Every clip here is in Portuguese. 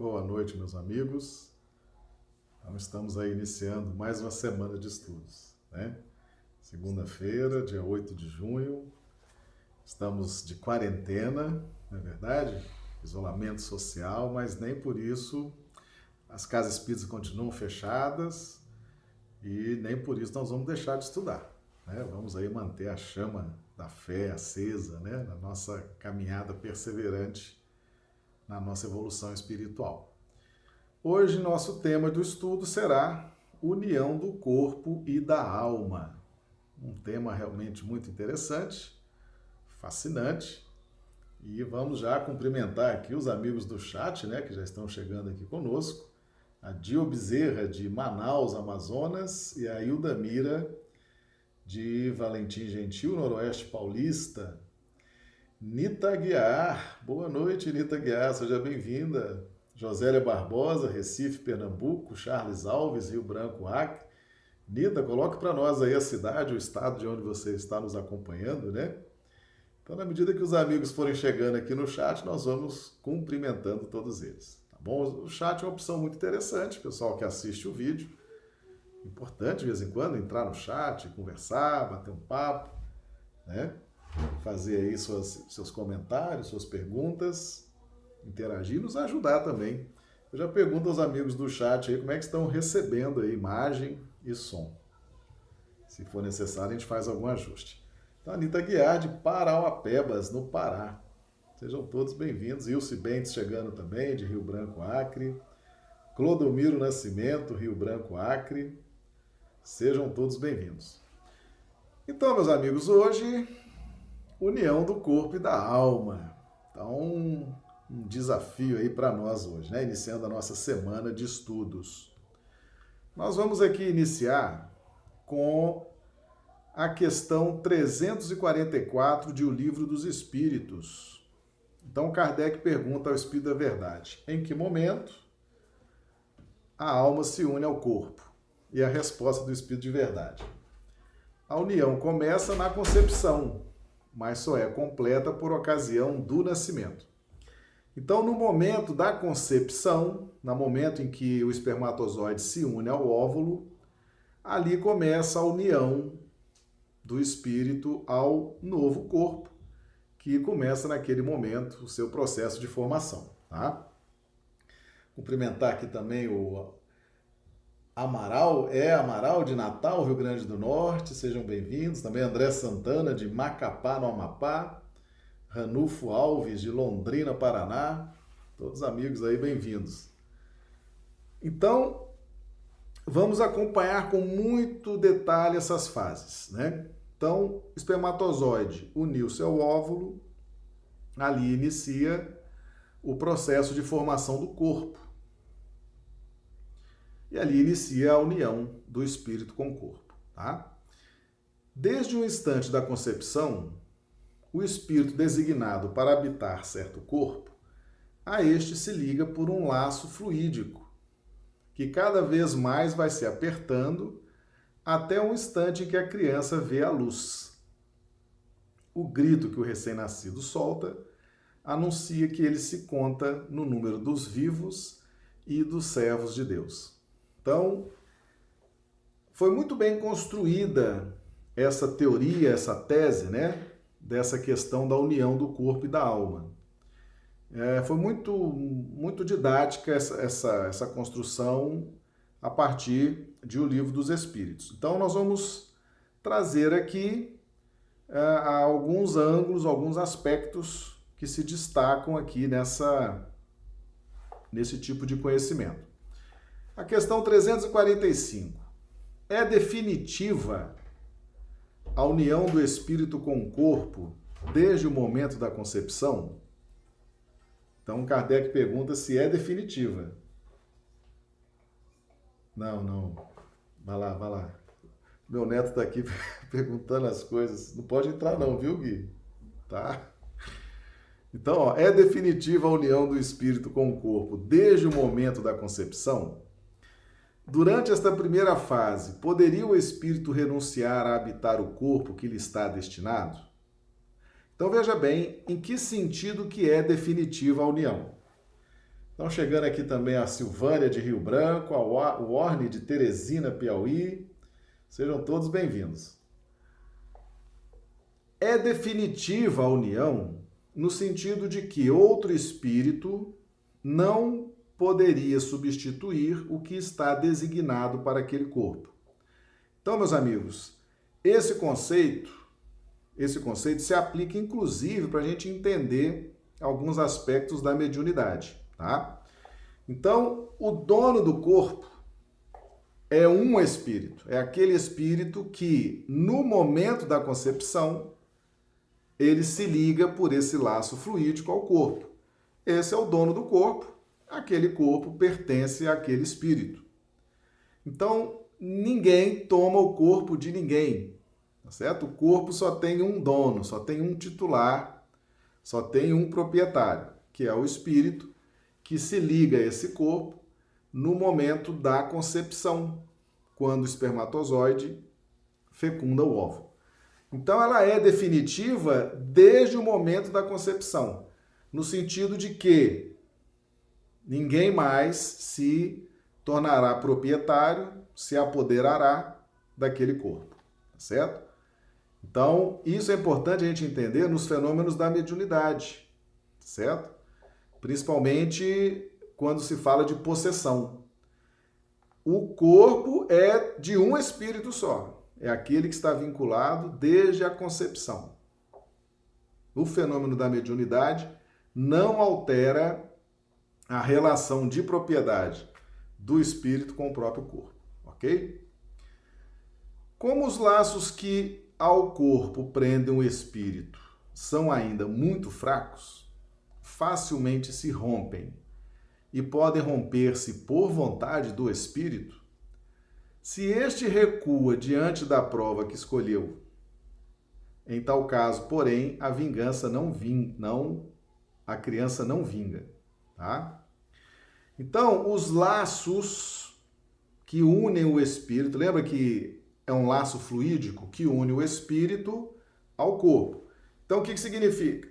Boa noite, meus amigos. Então, estamos aí iniciando mais uma semana de estudos, né? Segunda-feira, dia 8 de junho. Estamos de quarentena, não é verdade? Isolamento social, mas nem por isso as casas espíritas continuam fechadas e nem por isso nós vamos deixar de estudar. Né? Vamos aí manter a chama da fé acesa, né? Na nossa caminhada perseverante na nossa evolução espiritual. Hoje, nosso tema do estudo será união do corpo e da alma. Um tema realmente muito interessante, fascinante. E vamos já cumprimentar aqui os amigos do chat, né, que já estão chegando aqui conosco. A Dio Bezerra, de Manaus, Amazonas, e a Hilda Mira, de Valentim Gentil, Noroeste Paulista. Nita Guiar, boa noite, Nita Guiar, seja bem-vinda. Josélia Barbosa, Recife, Pernambuco, Charles Alves, Rio Branco, Acre. Nita, coloque para nós aí a cidade, o estado de onde você está nos acompanhando, né? Então, na medida que os amigos forem chegando aqui no chat, nós vamos cumprimentando todos eles, tá bom? O chat é uma opção muito interessante, pessoal que assiste o vídeo. Importante, de vez em quando, entrar no chat, conversar, bater um papo, né? Fazer aí suas, seus comentários, suas perguntas, interagir, nos ajudar também. Eu já pergunto aos amigos do chat aí como é que estão recebendo aí imagem e som. Se for necessário, a gente faz algum ajuste. Então, Anitta Guiar, de Parauapebas, no Pará. Sejam todos bem-vindos. Ilse Bentes chegando também, de Rio Branco, Acre. Clodomiro Nascimento, Rio Branco, Acre. Sejam todos bem-vindos. Então, meus amigos, hoje união do corpo e da alma. Então, um, desafio aí para nós hoje, né? Iniciando a nossa semana de estudos. Nós vamos aqui iniciar com a questão 344 de O Livro dos Espíritos. Então, Kardec pergunta ao Espírito da Verdade: em que momento a alma se une ao corpo? E a resposta do Espírito de Verdade: a união começa na concepção, mas só é completa por ocasião do nascimento. Então, no momento da concepção, no momento em que o espermatozoide se une ao óvulo, ali começa a união do espírito ao novo corpo, que começa naquele momento o seu processo de formação, tá? Cumprimentar aqui também o Amaral, é Amaral de Natal, Rio Grande do Norte, sejam bem-vindos. Também André Santana de Macapá, no Amapá. Ranulfo Alves de Londrina, Paraná. Todos amigos aí, bem-vindos. Então, vamos acompanhar com muito detalhe essas fases, né? Então, espermatozoide uniu seu óvulo, ali inicia o processo de formação do corpo. E ali inicia a união do espírito com o corpo, tá? Desde o instante da concepção, o espírito designado para habitar certo corpo, a este se liga por um laço fluídico, que cada vez mais vai se apertando até o instante em que a criança vê a luz. O grito que o recém-nascido solta anuncia que ele se conta no número dos vivos e dos servos de Deus. Então, foi muito bem construída essa teoria, essa tese, né, dessa questão da união do corpo e da alma. É, foi muito, muito didática essa, essa, essa construção a partir de O Livro dos Espíritos. Então, nós vamos trazer aqui é, alguns ângulos, alguns aspectos que se destacam aqui nessa, nesse tipo de conhecimento. A questão 345. É definitiva a união do espírito com o corpo desde o momento da concepção? Então Kardec pergunta se é definitiva. Não, não. Vai lá, vai lá. Meu neto está aqui perguntando as coisas. Não pode entrar não, viu, Gui? Tá? Então, ó, é definitiva a união do espírito com o corpo desde o momento da concepção? Durante esta primeira fase, poderia o espírito renunciar a habitar o corpo que lhe está destinado? Então veja bem em que sentido que é definitiva a união. Estão chegando aqui também a Silvânia de Rio Branco, o Orne de Teresina, Piauí. Sejam todos bem-vindos. É definitiva a união no sentido de que outro espírito não poderia substituir o que está designado para aquele corpo. Então, meus amigos, esse conceito, esse conceito se aplica inclusive para a gente entender alguns aspectos da mediunidade, tá? Então, o dono do corpo é um espírito, é aquele espírito que no momento da concepção ele se liga por esse laço fluídico ao corpo. Esse é o dono do corpo, aquele corpo pertence àquele espírito. Então, ninguém toma o corpo de ninguém, tá certo? O corpo só tem um dono, só tem um titular, só tem um proprietário, que é o espírito que se liga a esse corpo no momento da concepção, quando o espermatozoide fecunda o óvulo. Então ela é definitiva desde o momento da concepção, no sentido de que ninguém mais se tornará proprietário, se apoderará daquele corpo, tá certo? Então, isso é importante a gente entender nos fenômenos da mediunidade, certo? Principalmente quando se fala de possessão. O corpo é de um espírito só é aquele que está vinculado desde a concepção. O fenômeno da mediunidade não altera a relação de propriedade do espírito com o próprio corpo, ok? Como os laços que ao corpo prendem o espírito são ainda muito fracos, facilmente se rompem e podem romper-se por vontade do espírito, se este recua diante da prova que escolheu, em tal caso, porém, a vingança não vim, não a criança não vinga, tá? Então, os laços que unem o espírito, lembra que é um laço fluídico que une o espírito ao corpo. Então, o que, que significa?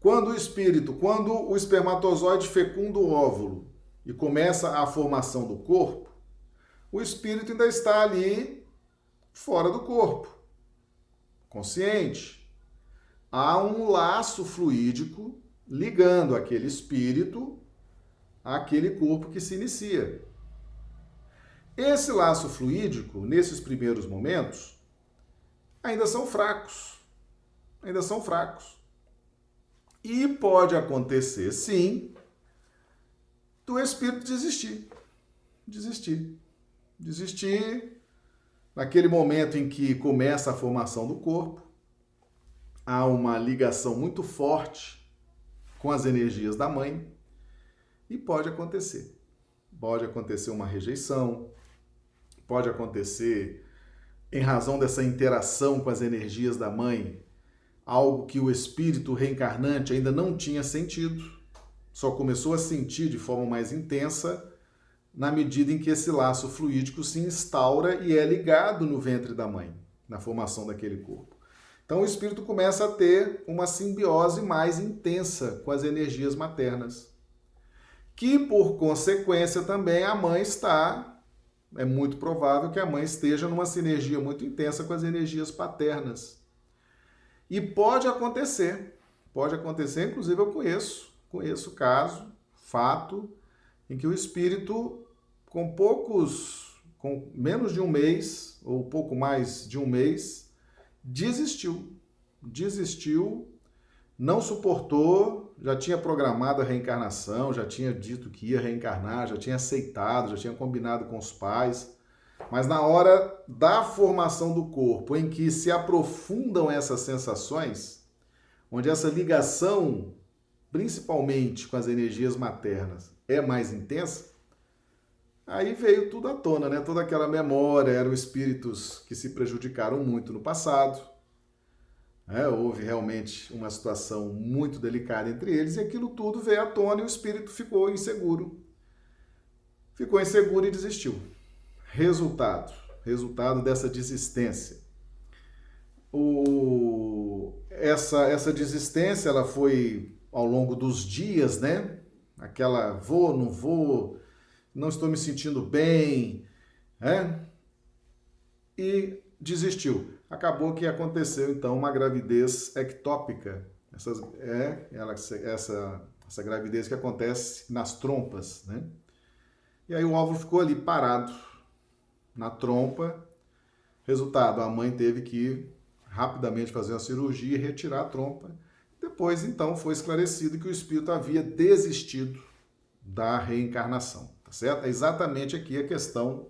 Quando o espírito, quando o espermatozoide fecunda o óvulo e começa a formação do corpo, o espírito ainda está ali fora do corpo, consciente. Há um laço fluídico ligando aquele espírito àquele corpo que se inicia. Esse laço fluídico, nesses primeiros momentos, ainda são fracos. Ainda são fracos. E pode acontecer, sim, do espírito desistir. Desistir desistir. Naquele momento em que começa a formação do corpo, há uma ligação muito forte com as energias da mãe e pode acontecer. Pode acontecer uma rejeição, pode acontecer, em razão dessa interação com as energias da mãe, algo que o espírito reencarnante ainda não tinha sentido, só começou a sentir de forma mais intensa na medida em que esse laço fluídico se instaura e é ligado no ventre da mãe, na formação daquele corpo. Então o espírito começa a ter uma simbiose mais intensa com as energias maternas, que por consequência também a mãe está é muito provável que a mãe esteja numa sinergia muito intensa com as energias paternas. E pode acontecer, pode acontecer, inclusive eu conheço, conheço caso, fato, em que o espírito com poucos, com menos de um mês, ou pouco mais de um mês, desistiu. Desistiu, não suportou, já tinha programado a reencarnação, já tinha dito que ia reencarnar, já tinha aceitado, já tinha combinado com os pais. Mas na hora da formação do corpo, em que se aprofundam essas sensações, onde essa ligação, principalmente com as energias maternas, é mais intensa, Aí veio tudo à tona, né? Toda aquela memória, eram espíritos que se prejudicaram muito no passado. É, houve realmente uma situação muito delicada entre eles e aquilo tudo veio à tona e o espírito ficou inseguro. Ficou inseguro e desistiu. Resultado, resultado dessa desistência. O, essa, essa desistência ela foi ao longo dos dias, né? aquela vou, não vou, não estou me sentindo bem, né? E desistiu. Acabou que aconteceu então uma gravidez ectópica. Essas, é ela, essa, essa gravidez que acontece nas trompas, né? E aí o óvulo ficou ali parado na trompa. Resultado, a mãe teve que rapidamente fazer uma cirurgia e retirar a trompa. Depois, então, foi esclarecido que o espírito havia desistido da reencarnação, tá certo? É exatamente aqui a questão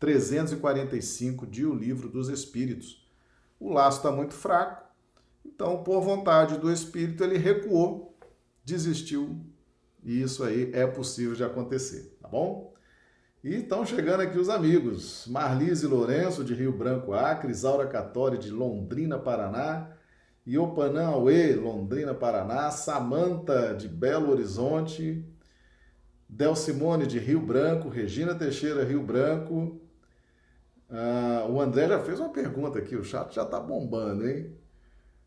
345 de O Livro dos Espíritos. O laço está muito fraco, então, por vontade do espírito, ele recuou, desistiu, e isso aí é possível de acontecer, tá bom? E estão chegando aqui os amigos. Marlise Lourenço, de Rio Branco, Acre, Isaura Catori, de Londrina, Paraná, Iopanã Aue, Londrina, Paraná, Samanta, de Belo Horizonte, Del Simone, de Rio Branco, Regina Teixeira, Rio Branco. Ah, o André já fez uma pergunta aqui, o chat já está bombando, hein?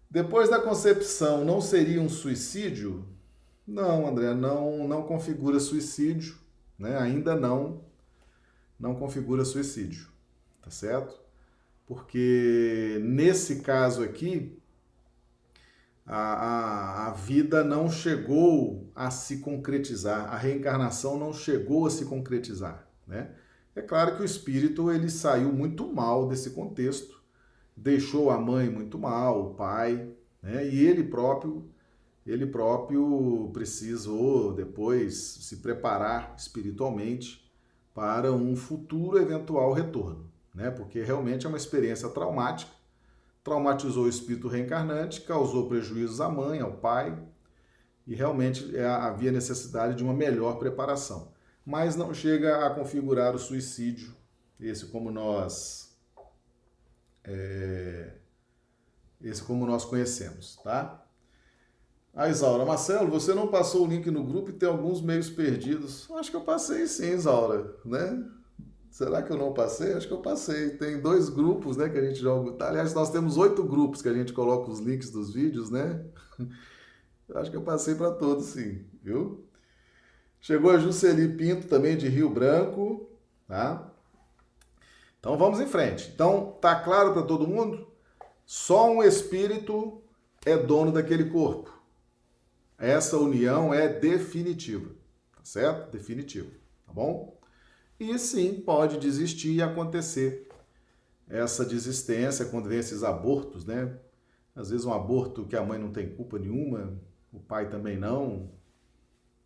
Depois da concepção, não seria um suicídio? Não, André, não, não configura suicídio, né? Ainda não não configura suicídio, tá certo? Porque nesse caso aqui, a, a, a, vida não chegou a se concretizar, a reencarnação não chegou a se concretizar, né? É claro que o espírito ele saiu muito mal desse contexto, deixou a mãe muito mal, o pai, né? E ele próprio ele próprio precisou depois se preparar espiritualmente para um futuro eventual retorno, né? Porque realmente é uma experiência traumática, traumatizou o espírito reencarnante, causou prejuízos à mãe, ao pai, e realmente é, havia necessidade de uma melhor preparação. Mas não chega a configurar o suicídio, esse como nós é, esse como nós conhecemos, tá? A Isaura, Marcelo, você não passou o link no grupo e tem alguns meios perdidos. Acho que eu passei sim, Isaura, né? Será que eu não passei? Acho que eu passei. Tem dois grupos, né, que a gente joga. Aliás, nós temos oito grupos que a gente coloca os links dos vídeos, né? Acho que eu passei para todos, sim, viu? Chegou a Jusceli Pinto também de Rio Branco, tá? Então vamos em frente. Então, tá claro para todo mundo? Só um espírito é dono daquele corpo. Essa união é definitiva, tá certo? Definitiva, tá bom? E sim, pode desistir e acontecer essa desistência quando vem esses abortos, né? Às vezes um aborto que a mãe não tem culpa nenhuma, o pai também não,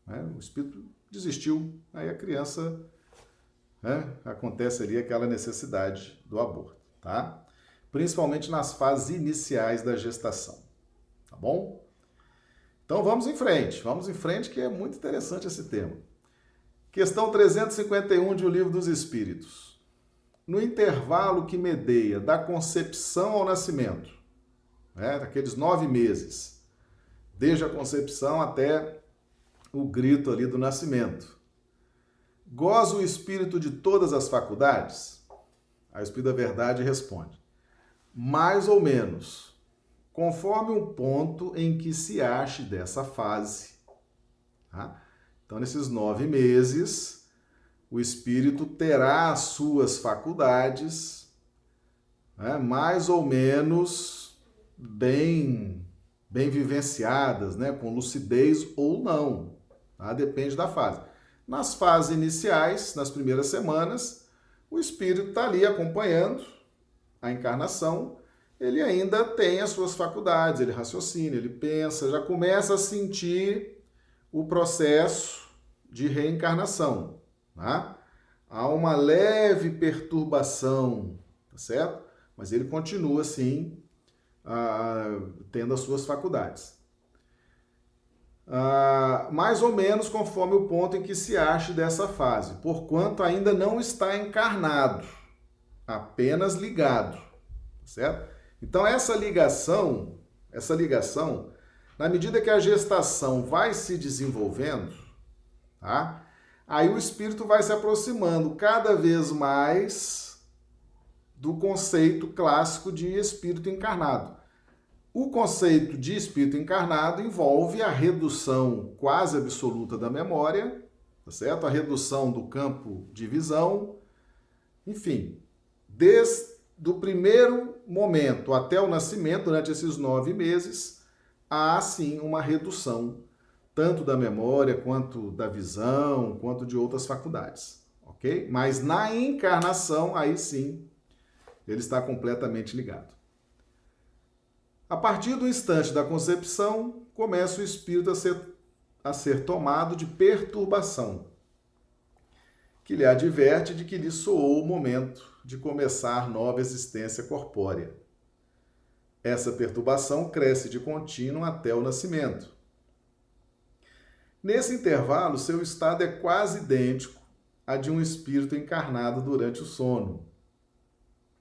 né? o espírito desistiu, aí a criança, né? acontece ali aquela necessidade do aborto, tá? Principalmente nas fases iniciais da gestação, tá bom? Então vamos em frente, vamos em frente que é muito interessante esse tema. Questão 351 de O Livro dos Espíritos. No intervalo que medeia da concepção ao nascimento, né, daqueles nove meses, desde a concepção até o grito ali do nascimento, goza o espírito de todas as faculdades? O Espírito da Verdade responde: mais ou menos conforme o ponto em que se ache dessa fase. Tá? Então, nesses nove meses, o espírito terá as suas faculdades né, mais ou menos bem, bem vivenciadas, né, com lucidez ou não. Tá? Depende da fase. Nas fases iniciais, nas primeiras semanas, o espírito está ali acompanhando a encarnação ele ainda tem as suas faculdades, ele raciocina, ele pensa, já começa a sentir o processo de reencarnação. Tá? Há uma leve perturbação, tá certo? Mas ele continua assim, ah, tendo as suas faculdades. Ah, mais ou menos conforme o ponto em que se ache dessa fase, porquanto ainda não está encarnado, apenas ligado, tá certo? Então essa ligação, essa ligação, na medida que a gestação vai se desenvolvendo, tá? Aí o espírito vai se aproximando cada vez mais do conceito clássico de espírito encarnado. O conceito de espírito encarnado envolve a redução quase absoluta da memória, tá certo? A redução do campo de visão, enfim, desde o primeiro momento até o nascimento, durante esses nove meses, há sim uma redução, tanto da memória, quanto da visão, quanto de outras faculdades, ok? Mas na encarnação, aí sim, ele está completamente ligado. A partir do instante da concepção, começa o espírito a ser, a ser tomado de perturbação, que lhe adverte de que lhe soou o momento de começar nova existência corpórea. Essa perturbação cresce de contínuo até o nascimento. Nesse intervalo, seu estado é quase idêntico a de um espírito encarnado durante o sono.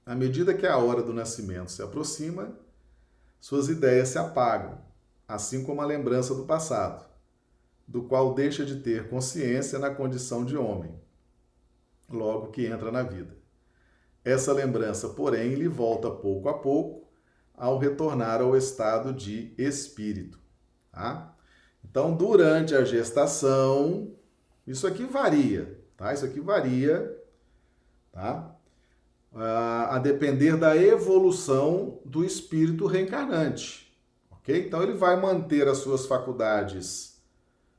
À medida que a hora do nascimento se aproxima, suas ideias se apagam, assim como a lembrança do passado, do qual deixa de ter consciência na condição de homem, logo que entra na vida. Essa lembrança, porém, lhe volta pouco a pouco ao retornar ao estado de espírito. Tá? Então, durante a gestação, isso aqui varia, tá? Isso aqui varia, tá? A depender da evolução do espírito reencarnante. Ok? Então ele vai manter as suas faculdades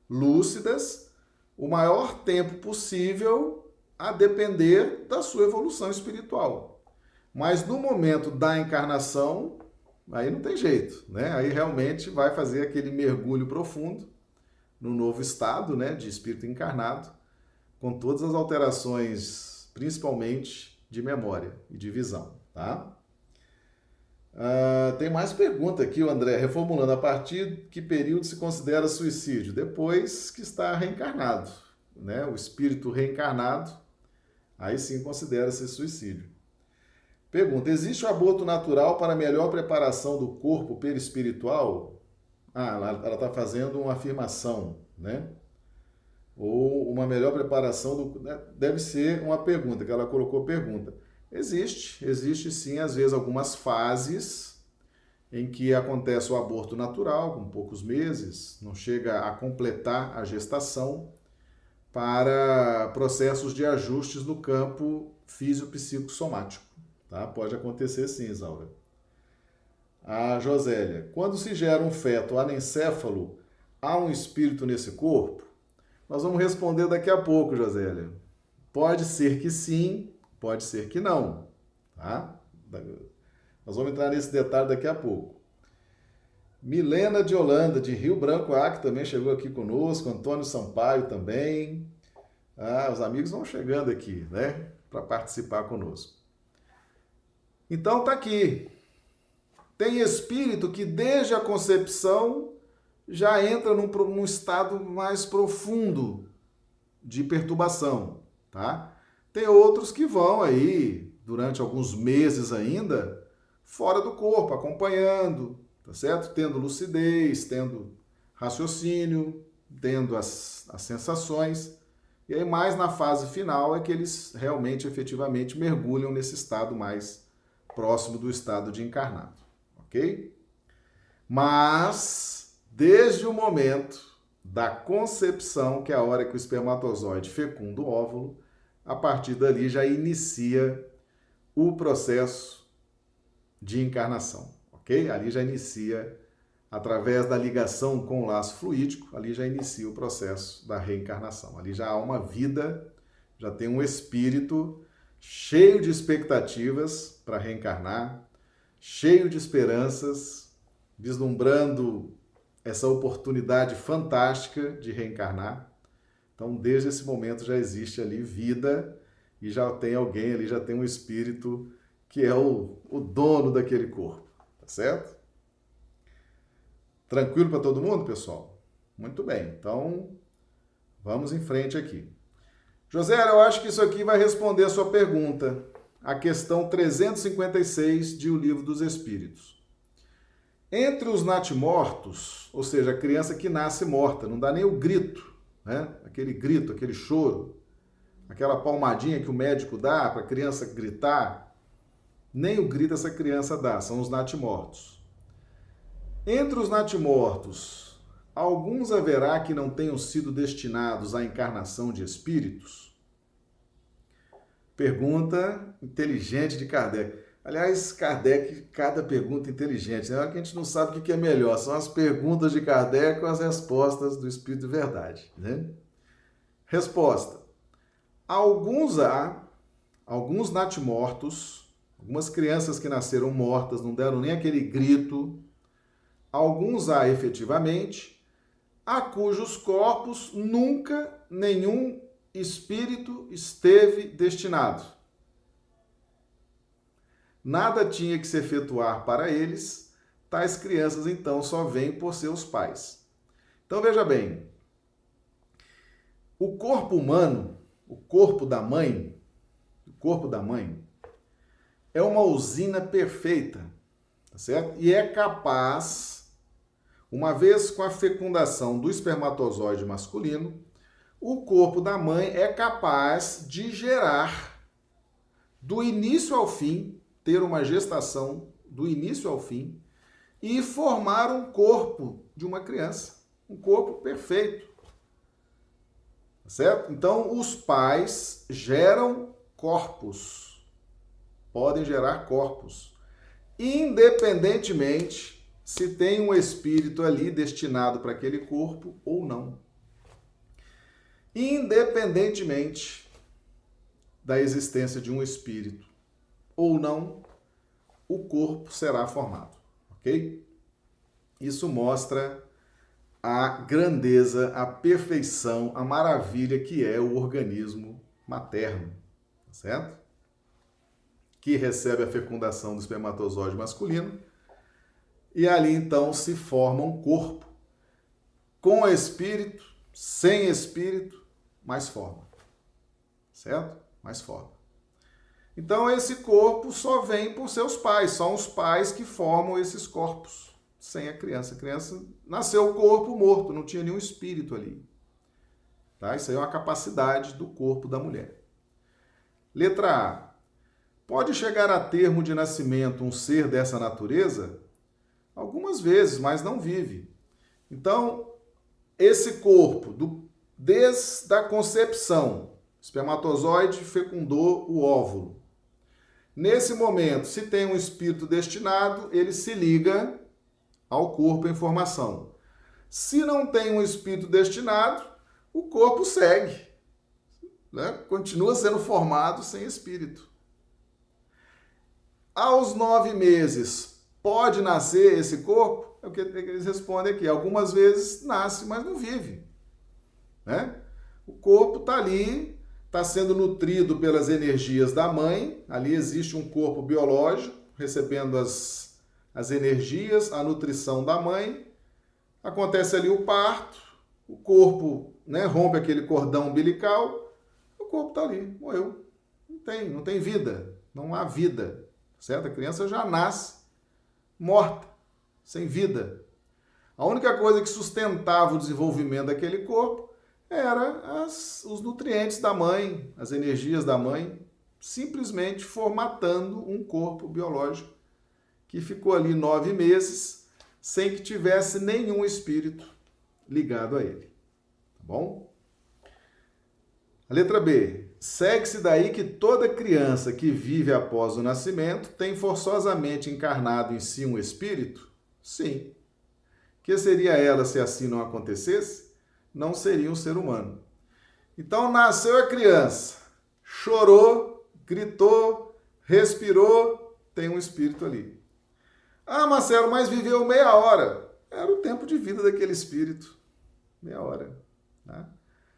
lúcidas o maior tempo possível a depender da sua evolução espiritual. Mas no momento da encarnação, aí não tem jeito, né? Aí realmente vai fazer aquele mergulho profundo no novo estado, né, de espírito encarnado, com todas as alterações, principalmente de memória e de visão, tá? Uh, tem mais pergunta aqui, o André, reformulando, a partir que período se considera suicídio? Depois que está reencarnado, né? O espírito reencarnado, aí sim considera-se suicídio. Pergunta, existe o aborto natural para melhor preparação do corpo perispiritual? Ah, ela está fazendo uma afirmação, né? Ou uma melhor preparação do, né? deve ser uma pergunta que ela colocou pergunta. Existe, existe sim às vezes algumas fases em que acontece o aborto natural, com poucos meses, não chega a completar a gestação para processos de ajustes no campo físico-psicossomático, tá? Pode acontecer sim, Isaura. A Josélia, quando se gera um feto anencéfalo, há um espírito nesse corpo? Nós vamos responder daqui a pouco, Josélia. Pode ser que sim, pode ser que não, tá? Nós vamos entrar nesse detalhe daqui a pouco. Milena de Holanda, de Rio Branco Acre, também chegou aqui conosco. Antônio Sampaio também. Ah, os amigos vão chegando aqui, né? Para participar conosco. Então tá aqui. Tem espírito que desde a concepção já entra num, num estado mais profundo de perturbação, tá? Tem outros que vão aí, durante alguns meses ainda, fora do corpo, acompanhando, tá certo? Tendo lucidez, tendo raciocínio, tendo as, as sensações. E aí, mais na fase final, é que eles realmente, efetivamente, mergulham nesse estado mais próximo do estado de encarnado, ok? Mas desde o momento da concepção, que é a hora que o espermatozoide fecunda o óvulo, a partir dali já inicia o processo de encarnação, ok? Ali já inicia, através da ligação com o laço fluídico, ali já inicia o processo da reencarnação. Ali já há uma vida, já tem um espírito cheio de expectativas para reencarnar, cheio de esperanças, vislumbrando essa oportunidade fantástica de reencarnar. Então, desde esse momento já existe ali vida e já tem alguém ali, já tem um espírito que é o, o dono daquele corpo, tá certo? Tranquilo para todo mundo, pessoal? Muito bem, então vamos em frente aqui. José, eu acho que isso aqui vai responder a sua pergunta, a questão 356 de O Livro dos Espíritos. Entre os natimortos, ou seja, a criança que nasce morta, não dá nem o grito, né? Aquele grito, aquele choro, aquela palmadinha que o médico dá para a criança gritar, nem o grito essa criança dá, são os natimortos. Entre os natimortos, alguns haverá que não tenham sido destinados à encarnação de espíritos? Pergunta inteligente de Kardec. Aliás, Kardec, cada pergunta inteligente, né? que a gente não sabe o que é melhor, são as perguntas de Kardec ou as respostas do Espírito de Verdade. Né? Resposta: Alguns há, alguns natimortos, algumas crianças que nasceram mortas, não deram nem aquele grito, alguns há efetivamente, a cujos corpos nunca nenhum espírito esteve destinado. Nada tinha que se efetuar para eles, tais crianças então só vêm por seus pais. Então veja bem, o corpo humano, o corpo da mãe, o corpo da mãe é uma usina perfeita, tá certo? E é capaz, uma vez com a fecundação do espermatozoide masculino, o corpo da mãe é capaz de gerar, do início ao fim, ter uma gestação do início ao fim e formar um corpo de uma criança, um corpo perfeito. Certo? Então, os pais geram corpos, podem gerar corpos, independentemente se tem um espírito ali destinado para aquele corpo ou não independentemente da existência de um espírito ou não, o corpo será formado, ok? Isso mostra a grandeza, a perfeição, a maravilha que é o organismo materno, tá certo? Que recebe a fecundação do espermatozoide masculino e ali então se forma um corpo com espírito, sem espírito, mais forma. Certo? Mais forma. Então esse corpo só vem por seus pais, são os pais que formam esses corpos, sem a criança. A criança nasceu o corpo morto, não tinha nenhum espírito ali. Tá? Isso aí é uma capacidade do corpo da mulher. Letra A. Pode chegar a termo de nascimento um ser dessa natureza? Algumas vezes, mas não vive. Então, esse corpo do Desde a concepção, espermatozoide fecundou o óvulo. Nesse momento, se tem um espírito destinado, ele se liga ao corpo em formação. Se não tem um espírito destinado, o corpo segue. Né? Continua sendo formado sem espírito. Aos nove meses, pode nascer esse corpo? É o que eles respondem aqui. Algumas vezes nasce, mas não vive. Né? O corpo está ali, está sendo nutrido pelas energias da mãe, ali existe um corpo biológico recebendo as, as energias, a nutrição da mãe. Acontece ali o parto, o corpo né, rompe aquele cordão umbilical, o corpo está ali, morreu. Não tem, não tem vida, não há vida, certo? A criança já nasce morta, sem vida. A única coisa que sustentava o desenvolvimento daquele corpo era as, os nutrientes da mãe, as energias da mãe, simplesmente formatando um corpo biológico que ficou ali nove meses sem que tivesse nenhum espírito ligado a ele. Tá bom? A letra B. Segue-se daí que toda criança que vive após o nascimento tem forçosamente encarnado em si um espírito? Sim. Que seria ela se assim não acontecesse? Não seria um ser humano. Então nasceu a criança, chorou, gritou, respirou, tem um espírito ali. Ah, Marcelo, mas viveu meia hora. Era o tempo de vida daquele espírito. Meia hora. Né?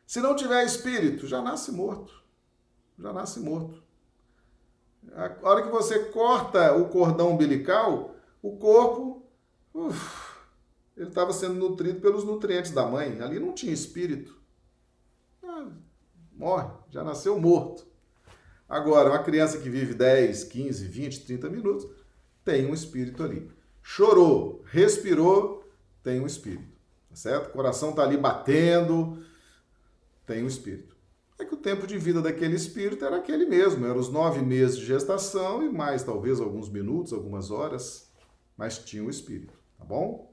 Se não tiver espírito, já nasce morto. Já nasce morto. A hora que você corta o cordão umbilical, o corpo. Uf, ele estava sendo nutrido pelos nutrientes da mãe. Ali não tinha espírito. Ah, morre, já nasceu morto. Agora, uma criança que vive 10, 15, 20, 30 minutos, tem um espírito ali. Chorou, respirou, tem um espírito. Tá certo? O coração está ali batendo, tem um espírito. É que o tempo de vida daquele espírito era aquele mesmo, eram os nove meses de gestação e mais talvez alguns minutos, algumas horas, mas tinha um espírito, tá bom?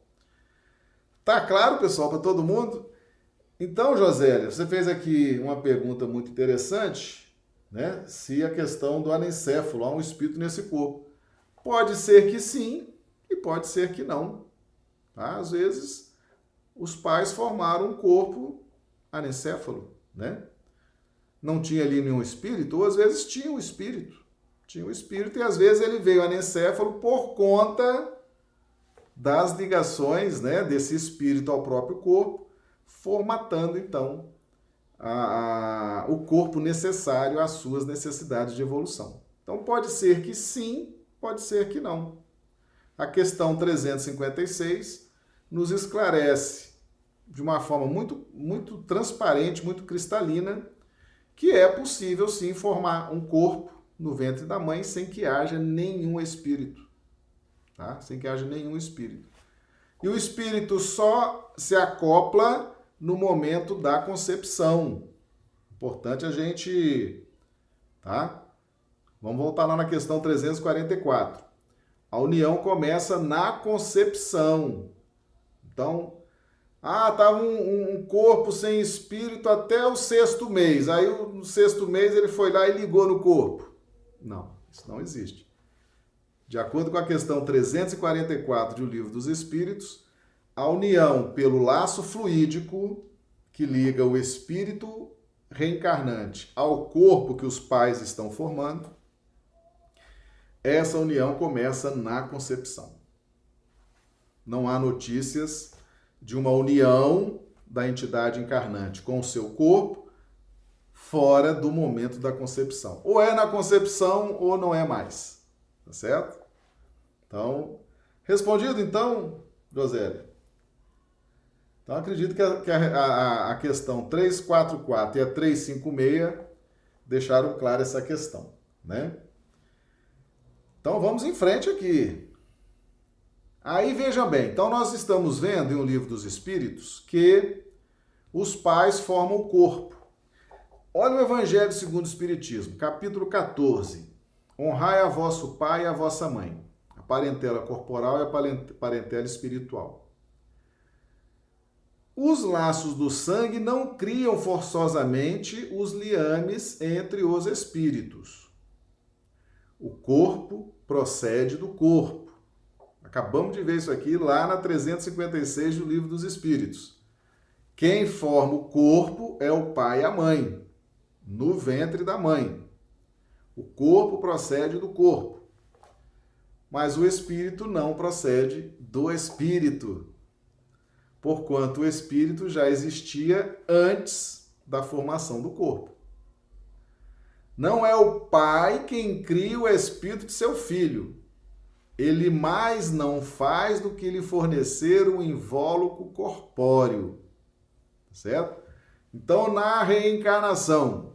Tá claro, pessoal, para todo mundo? Então, Josélia, você fez aqui uma pergunta muito interessante, né? Se a questão do anencéfalo, há um espírito nesse corpo. Pode ser que sim e pode ser que não. Tá? Às vezes, os pais formaram um corpo anencéfalo, né? Não tinha ali nenhum espírito, ou às vezes tinha um espírito. Tinha um espírito e às vezes ele veio anencéfalo por conta das ligações né, desse espírito ao próprio corpo, formatando então a, a, o corpo necessário às suas necessidades de evolução. Então pode ser que sim, pode ser que não. A questão 356 nos esclarece de uma forma muito, muito transparente, muito cristalina, que é possível sim formar um corpo no ventre da mãe sem que haja nenhum espírito tá? sem que haja nenhum espírito. E o espírito só se acopla no momento da concepção. Importante a gente, tá? Vamos voltar lá na questão 344. A união começa na concepção. Então, ah, estava um, um, corpo sem espírito até o sexto mês. Aí, no sexto mês, ele foi lá e ligou no corpo. Não, isso não existe. De acordo com a questão 344 do Livro dos Espíritos, a união pelo laço fluídico que liga o espírito reencarnante ao corpo que os pais estão formando, essa união começa na concepção. Não há notícias de uma união da entidade encarnante com o seu corpo fora do momento da concepção. Ou é na concepção ou não é mais. Tá certo? Então, respondido então, Josélia. Então, acredito que, a, que a, a, a questão 344 e a 356 deixaram clara essa questão, né? Então, vamos em frente aqui. Aí, veja bem. Então, nós estamos vendo em o Livro dos Espíritos que os pais formam o corpo. Olha o Evangelho segundo o Espiritismo, capítulo 14. Honrai a vosso pai e a vossa mãe, parentela corporal e a parentela espiritual. Os laços do sangue não criam forçosamente os liames entre os espíritos. O corpo procede do corpo. Acabamos de ver isso aqui lá na 356 do Livro dos Espíritos. Quem forma o corpo é o pai e a mãe, no ventre da mãe. O corpo procede do corpo, mas o espírito não procede do espírito, porquanto o espírito já existia antes da formação do corpo. Não é o pai quem cria o espírito de seu filho. Ele mais não faz do que lhe fornecer um invólucro corpóreo. Certo? Então, na reencarnação,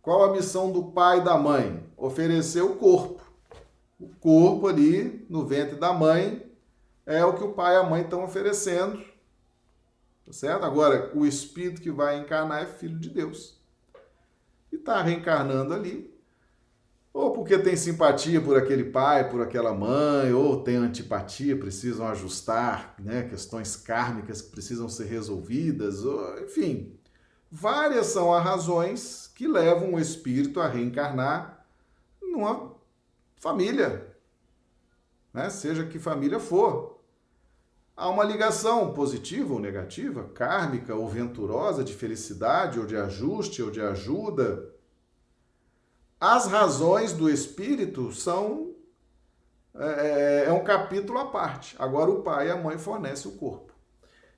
qual a missão do pai e da mãe? Oferecer o corpo. O corpo ali no ventre da mãe é o que o pai e a mãe estão oferecendo. Tá certo? Agora, o espírito que vai encarnar é filho de Deus. E está reencarnando ali. Ou porque tem simpatia por aquele pai, por aquela mãe, ou tem antipatia, precisam ajustar né, questões kármicas que precisam ser resolvidas, ou, enfim. Várias são as razões que levam o espírito a reencarnar numa família, né? seja que família for. Há uma ligação positiva ou negativa, kármica ou venturosa, de felicidade ou de ajuste ou de ajuda. As razões do espírito são. É, é, é um capítulo à parte. Agora o pai e a mãe fornecem o corpo.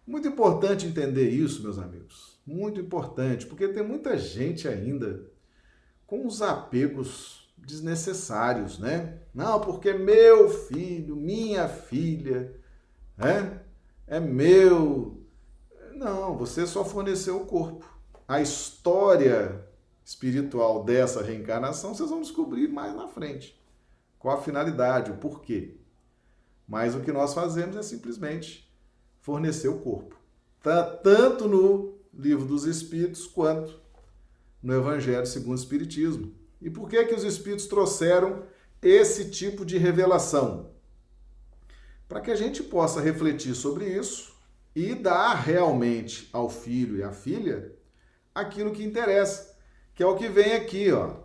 Muito importante entender isso, meus amigos muito importante, porque tem muita gente ainda com os apegos desnecessários, né? Não, porque meu filho, minha filha, né? É meu. Não, você só forneceu o corpo. A história espiritual dessa reencarnação vocês vão descobrir mais na frente. Qual a finalidade, o porquê. Mas o que nós fazemos é simplesmente fornecer o corpo. Tá, tanto no Livro dos Espíritos, quanto no Evangelho segundo o Espiritismo. E por que que os Espíritos trouxeram esse tipo de revelação? Para que a gente possa refletir sobre isso e dar realmente ao filho e à filha aquilo que interessa, que é o que vem aqui, ó.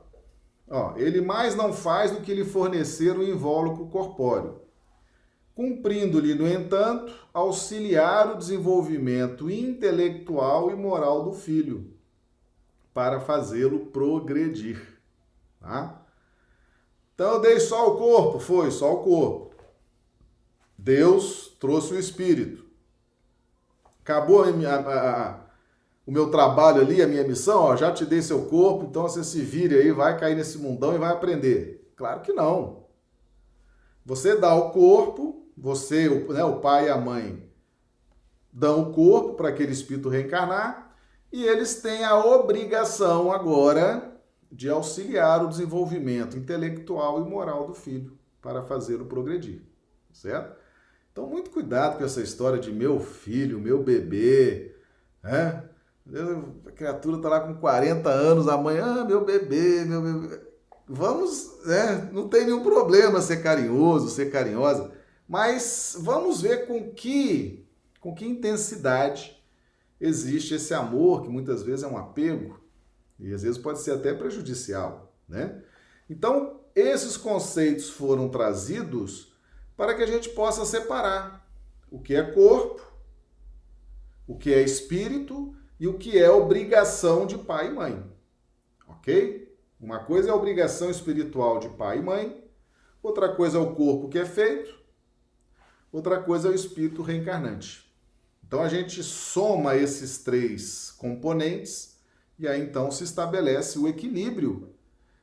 ó ele mais não faz do que lhe fornecer o invólucro corpóreo, cumprindo-lhe, no entanto, auxiliar o desenvolvimento intelectual e moral do filho, para fazê-lo progredir. Tá? Então eu dei só o corpo? Foi, só o corpo. Deus trouxe o espírito. Acabou a a, a, o meu trabalho ali, a minha missão, ó, já te dei seu corpo, então você se vire aí, vai cair nesse mundão e vai aprender. Claro que não. Você dá o corpo, você, o, né, o pai e a mãe dão o corpo para aquele espírito reencarnar e eles têm a obrigação agora de auxiliar o desenvolvimento intelectual e moral do filho para fazê-lo progredir, certo? Então, muito cuidado com essa história de meu filho, meu bebê, né? A criatura está lá com 40 anos, amanhã, ah, meu bebê, meu bebê. Vamos, né? Não tem nenhum problema ser carinhoso, ser carinhosa, mas vamos ver com que, com que intensidade existe esse amor, que muitas vezes é um apego, e às vezes pode ser até prejudicial, né? Então, esses conceitos foram trazidos para que a gente possa separar o que é corpo, o que é espírito e o que é obrigação de pai e mãe. OK? Uma coisa é a obrigação espiritual de pai e mãe, outra coisa é o corpo que é feito, outra coisa é o espírito reencarnante. Então a gente soma esses três componentes e aí então se estabelece o equilíbrio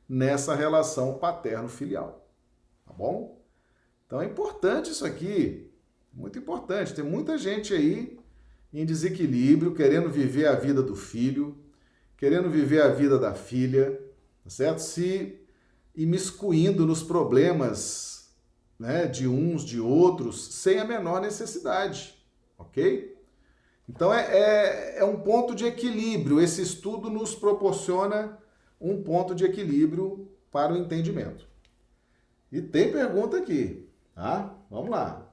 nessa relação paterno-filial. Tá bom? Então é importante isso aqui, muito importante. Tem muita gente aí em desequilíbrio, querendo viver a vida do filho, querendo viver a vida da filha, tá certo? Se imiscuindo nos problemas né, de uns, de outros, sem a menor necessidade, ok? Então é, é, é, um ponto de equilíbrio. Esse estudo nos proporciona um ponto de equilíbrio para o entendimento. E tem pergunta aqui, tá? Vamos lá.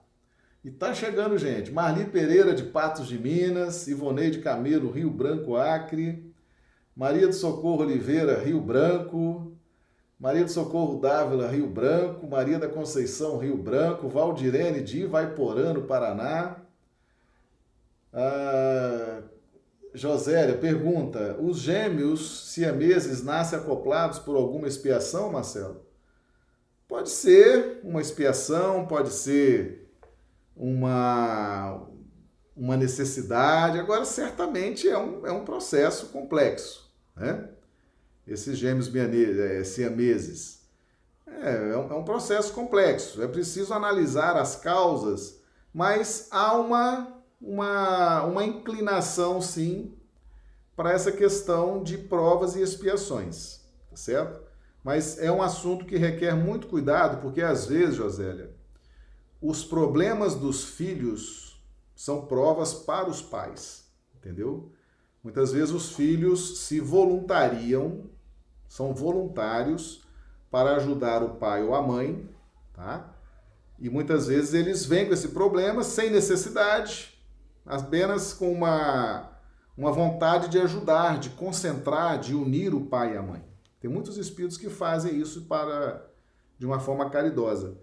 E tá chegando, gente. Marli Pereira de Patos de Minas, Ivoneide Camelo, Rio Branco, Acre, Maria do Socorro Oliveira, Rio Branco, Maria do Socorro Dávila, Rio Branco, Maria da Conceição, Rio Branco, Valdirene de Ivaiporã, Paraná, ah, Josélia pergunta: os gêmeos siameses nascem acoplados por alguma expiação, Marcelo? Pode ser uma expiação, pode ser uma, uma necessidade. Agora, certamente é um, é um processo complexo, né? Esses gêmeos é, siameses. É, é um, é um processo complexo. É preciso analisar as causas, mas há uma uma, uma inclinação, sim, para essa questão de provas e expiações, tá certo? Mas é um assunto que requer muito cuidado, porque às vezes, Josélia, os problemas dos filhos são provas para os pais, entendeu? Muitas vezes os filhos se voluntariam, são voluntários para ajudar o pai ou a mãe, tá? E muitas vezes eles vêm com esse problema sem necessidade, apenas com uma, uma vontade de ajudar, de concentrar, de unir o pai e a mãe. Tem muitos espíritos que fazem isso para de uma forma caridosa.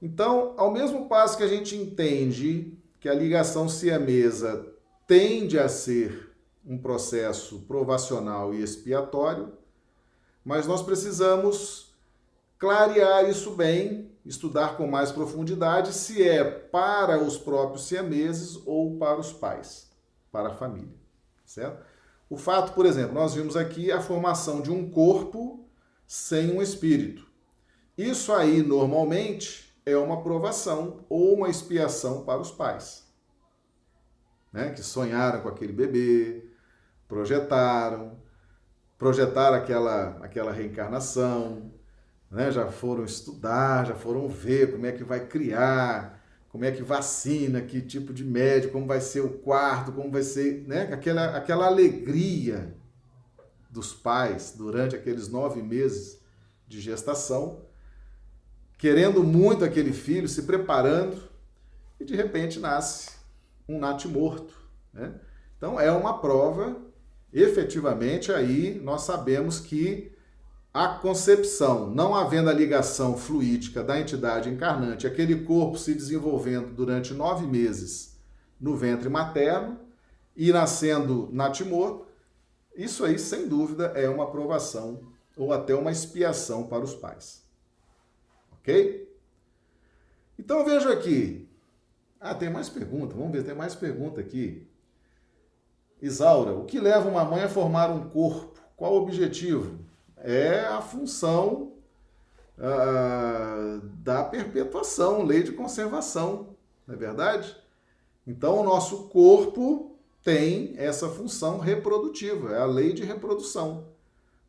Então, ao mesmo passo que a gente entende que a ligação siamesa tende a ser um processo provacional e expiatório, mas nós precisamos clarear isso bem estudar com mais profundidade se é para os próprios siameses ou para os pais, para a família, certo? O fato, por exemplo, nós vimos aqui a formação de um corpo sem um espírito. Isso aí, normalmente, é uma provação ou uma expiação para os pais, né? que sonharam com aquele bebê, projetaram, projetaram aquela, aquela reencarnação, né? já foram estudar, já foram ver como é que vai criar, como é que vacina, que tipo de médico, como vai ser o quarto, como vai ser, né? Aquela, aquela alegria dos pais durante aqueles nove meses de gestação, querendo muito aquele filho, se preparando, e de repente nasce um natimorto. Né? Então é uma prova, efetivamente, aí nós sabemos que a concepção, não havendo a ligação fluídica da entidade encarnante, aquele corpo se desenvolvendo durante nove meses no ventre materno e nascendo natimorto, isso aí, sem dúvida, é uma aprovação ou até uma expiação para os pais. Ok? Então veja aqui. Ah, tem mais pergunta. Vamos ver, tem mais pergunta aqui. Isaura, o que leva uma mãe a formar um corpo? Qual o objetivo? É a função ah, da perpetuação, lei de conservação, não é verdade? Então, o nosso corpo tem essa função reprodutiva, é a lei de reprodução.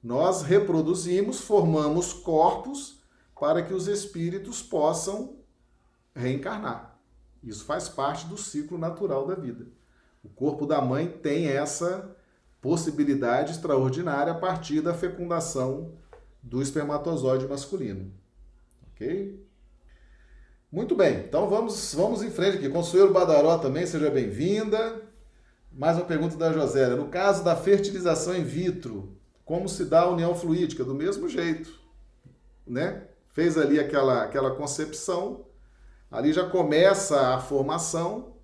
Nós reproduzimos, formamos corpos para que os espíritos possam reencarnar. Isso faz parte do ciclo natural da vida. O corpo da mãe tem essa possibilidade extraordinária a partir da fecundação do espermatozoide masculino. Ok? Muito bem, então vamos, vamos em frente aqui. Consuelo Badaró também, seja bem-vinda. Mais uma pergunta da Josélia. No caso da fertilização in vitro, como se dá a união fluídica? Do mesmo jeito, né? Fez ali aquela, aquela concepção, ali já começa a formação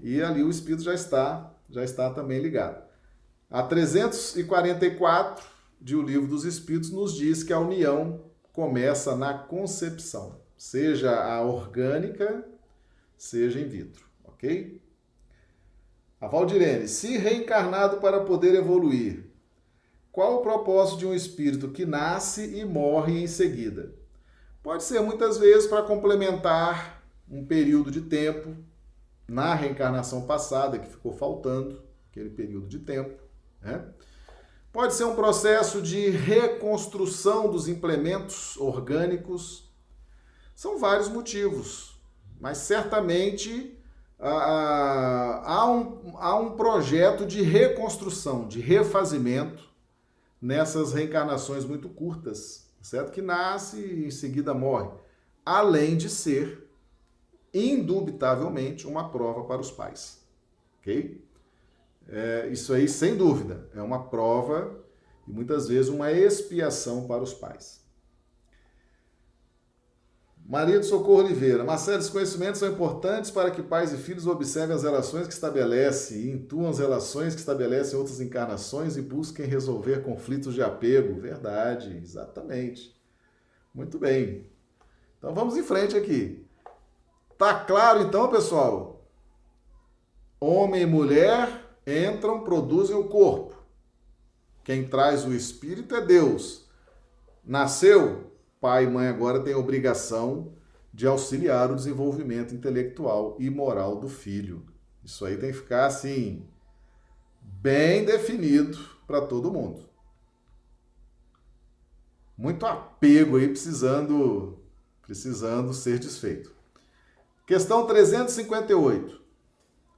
e ali o espírito já está, já está também ligado. A 344 de O Livro dos Espíritos nos diz que a união começa na concepção, seja a orgânica, seja in vitro, ok? A Valdirene, se reencarnado para poder evoluir, qual o propósito de um espírito que nasce e morre em seguida? Pode ser muitas vezes para complementar um período de tempo na reencarnação passada que ficou faltando, aquele período de tempo. Né? Pode ser um processo de reconstrução dos implementos orgânicos. São vários motivos, mas certamente há, um, há um projeto de reconstrução, de refazimento nessas reencarnações muito curtas, certo? Que nasce e em seguida morre. Além de ser indubitavelmente uma prova para os pais. Ok? É, isso aí, sem dúvida, é uma prova e muitas vezes uma expiação para os pais. Maria de Socorro Oliveira. Marcelo, esses conhecimentos são importantes para que pais e filhos observem as relações que estabelece e intuam as relações que estabelecem outras encarnações e busquem resolver conflitos de apego. Verdade, exatamente. Muito bem. Então vamos em frente aqui. Tá claro então, pessoal? Homem e mulher entram, produzem o corpo. Quem traz o espírito é Deus. Nasceu, pai e mãe agora têm a obrigação de auxiliar o desenvolvimento intelectual e moral do filho. Isso aí tem que ficar assim bem definido para todo mundo. Muito apego aí precisando precisando ser desfeito. Questão 358.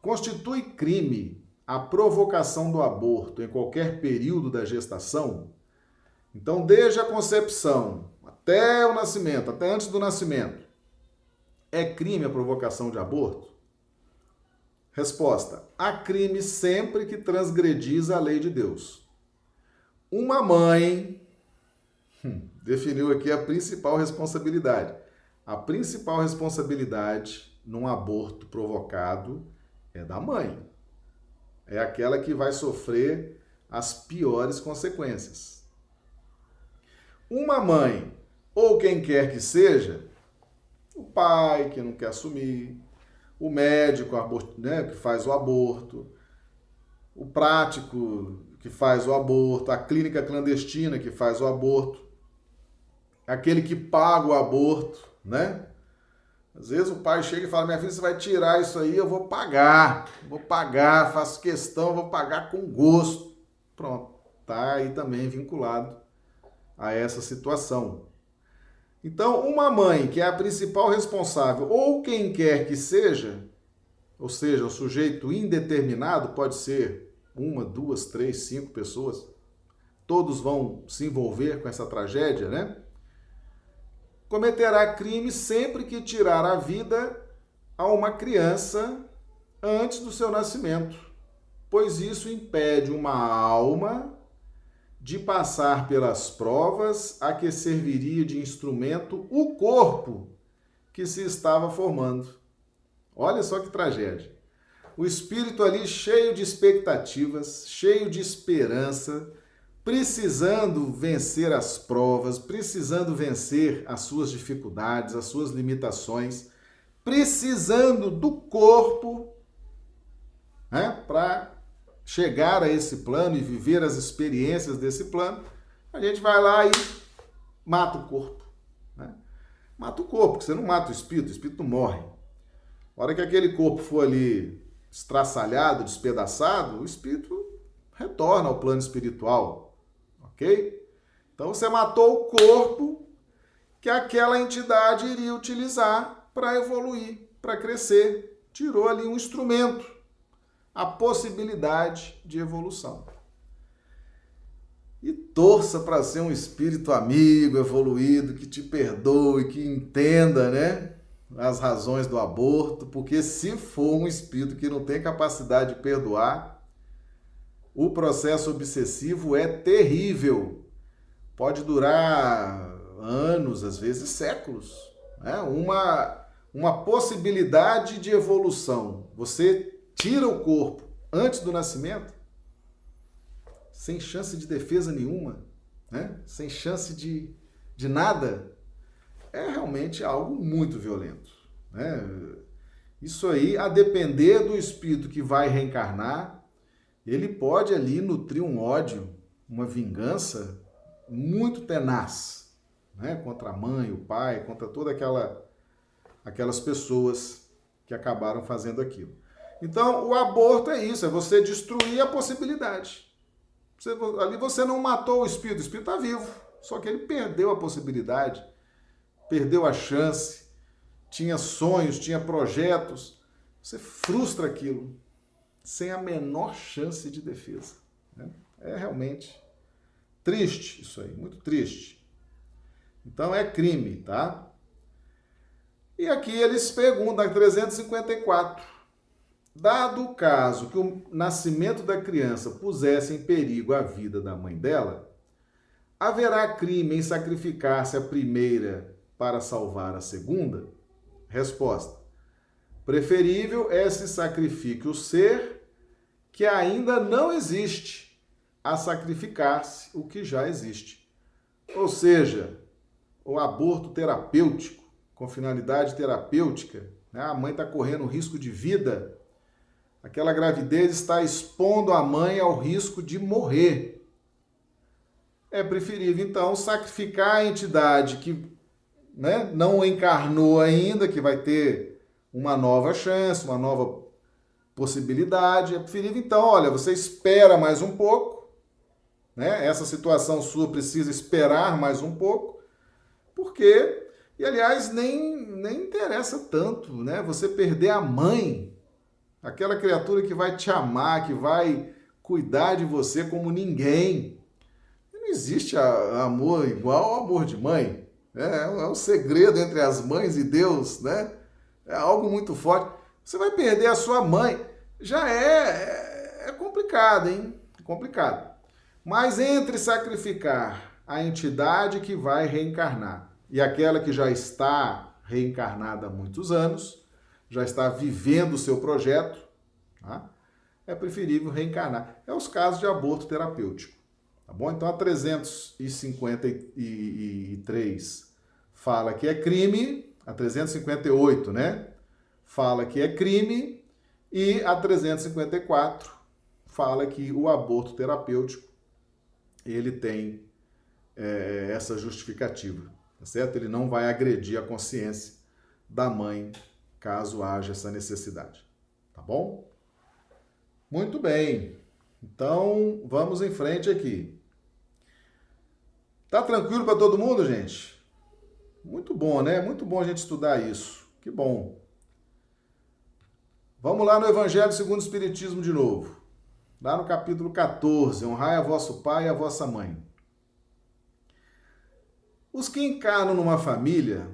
Constitui crime a provocação do aborto em qualquer período da gestação? Então, desde a concepção até o nascimento, até antes do nascimento, é crime a provocação de aborto? Resposta: há crime sempre que transgredis a lei de Deus. Uma mãe hum, definiu aqui a principal responsabilidade a principal responsabilidade num aborto provocado é da mãe. É aquela que vai sofrer as piores consequências. Uma mãe, ou quem quer que seja, o pai que não quer assumir, o médico né, que faz o aborto, o prático que faz o aborto, a clínica clandestina que faz o aborto, aquele que paga o aborto, né? Às vezes o pai chega e fala: Minha filha, você vai tirar isso aí, eu vou pagar, vou pagar, faço questão, vou pagar com gosto. Pronto, tá aí também vinculado a essa situação. Então, uma mãe que é a principal responsável, ou quem quer que seja, ou seja, o sujeito indeterminado, pode ser uma, duas, três, cinco pessoas, todos vão se envolver com essa tragédia, né? Cometerá crime sempre que tirar a vida a uma criança antes do seu nascimento, pois isso impede uma alma de passar pelas provas a que serviria de instrumento o corpo que se estava formando. Olha só que tragédia. O espírito ali cheio de expectativas, cheio de esperança, precisando vencer as provas, precisando vencer as suas dificuldades, as suas limitações, precisando do corpo né, para chegar a esse plano e viver as experiências desse plano, a gente vai lá e mata o corpo. Né? Mata o corpo, porque você não mata o espírito, o espírito morre. A hora que aquele corpo for ali estraçalhado, despedaçado, o espírito retorna ao plano espiritual, Então você matou o corpo que aquela entidade iria utilizar para evoluir, para crescer. Tirou ali um instrumento, a possibilidade de evolução. E torça para ser um espírito amigo, evoluído, que te perdoe, que entenda, né? As razões do aborto, porque se for um espírito que não tem capacidade de perdoar, o processo obsessivo é terrível. Pode durar anos, às vezes séculos. Né? Uma, uma possibilidade de evolução. Você tira o corpo antes do nascimento, sem chance de defesa nenhuma, né? sem chance de, de nada, é realmente algo muito violento. Né? Isso aí, a depender do espírito que vai reencarnar, ele pode ali nutrir um ódio, uma vingança muito tenaz, né? Contra a mãe, o pai, contra toda aquela aquelas pessoas que acabaram fazendo aquilo. Então, o aborto é isso, é você destruir a possibilidade. Você, ali você não matou o espírito, o espírito está vivo, só que ele perdeu a possibilidade, perdeu a chance, tinha sonhos, tinha projetos. Você frustra aquilo sem a menor chance de defesa. Né? É realmente triste isso aí, muito triste. Então é crime, tá? E aqui eles perguntam, 354. Dado o caso que o nascimento da criança pusesse em perigo a vida da mãe dela, haverá crime em sacrificar-se a primeira para salvar a segunda? Resposta: Preferível é se sacrifique o ser que ainda não existe a sacrificar-se o que já existe. Ou seja, o aborto terapêutico, com finalidade terapêutica, né? a mãe está correndo risco de vida, aquela gravidez está expondo a mãe ao risco de morrer. É preferível, então, sacrificar a entidade que né, não encarnou ainda, que vai ter uma nova chance, uma nova possibilidade. É preferível, então, olha, você espera mais um pouco, né? Essa situação sua precisa esperar mais um pouco, porque, e aliás, nem, nem interessa tanto, né? Você perder a mãe, aquela criatura que vai te amar, que vai cuidar de você como ninguém. Não existe amor igual ao amor de mãe. Né? É um segredo entre as mães e Deus, né? É algo muito forte. Você vai perder a sua mãe. Já é, é complicado, hein? Complicado. Mas entre sacrificar a entidade que vai reencarnar e aquela que já está reencarnada há muitos anos, já está vivendo o seu projeto, tá? é preferível reencarnar. É os casos de aborto terapêutico. Tá bom? Então a 353 fala que é crime, a 358, né? Fala que é crime e a 354 fala que o aborto terapêutico ele tem é, essa justificativa, tá certo? Ele não vai agredir a consciência da mãe caso haja essa necessidade, tá bom? Muito bem. Então, vamos em frente aqui. Tá tranquilo para todo mundo, gente? Muito bom, né? Muito bom a gente estudar isso. Que bom. Vamos lá no Evangelho segundo o Espiritismo de novo. Lá no capítulo 14, honrai a vosso pai e a vossa mãe. Os que encarnam numa família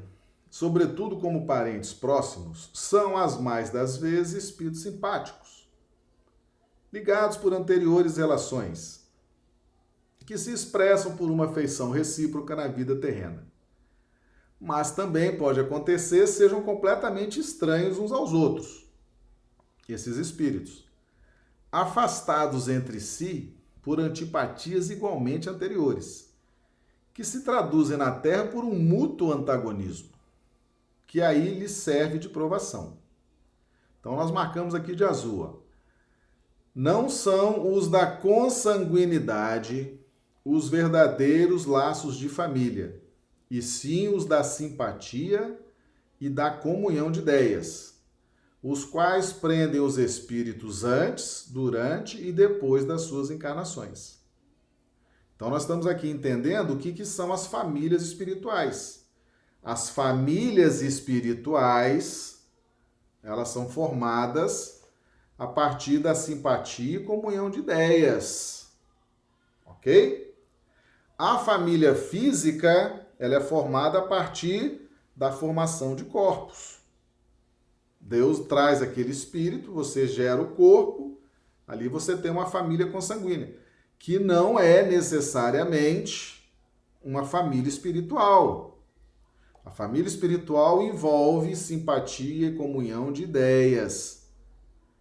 sobretudo como parentes próximos, são as mais das vezes espíritos simpáticos, ligados por anteriores relações, que se expressam por uma afeição recíproca na vida terrena. Mas também pode acontecer sejam completamente estranhos uns aos outros, esses espíritos, afastados entre si por antipatias igualmente anteriores, que se traduzem na Terra por um mútuo antagonismo, que aí lhes serve de provação. Então nós marcamos aqui de azul. Ó. Não são os da consanguinidade os verdadeiros laços de família, e sim os da simpatia e da comunhão de ideias, os quais prendem os espíritos antes, durante e depois das suas encarnações. Então, nós estamos aqui entendendo o que, que são as famílias espirituais. As famílias espirituais, elas são formadas a partir da simpatia e comunhão de ideias. Ok? A família física, ela é formada a partir da formação de corpos. Deus traz aquele espírito, você gera o corpo, ali você tem uma família consanguínea, que não é necessariamente uma família espiritual. A família espiritual envolve simpatia e comunhão de ideias.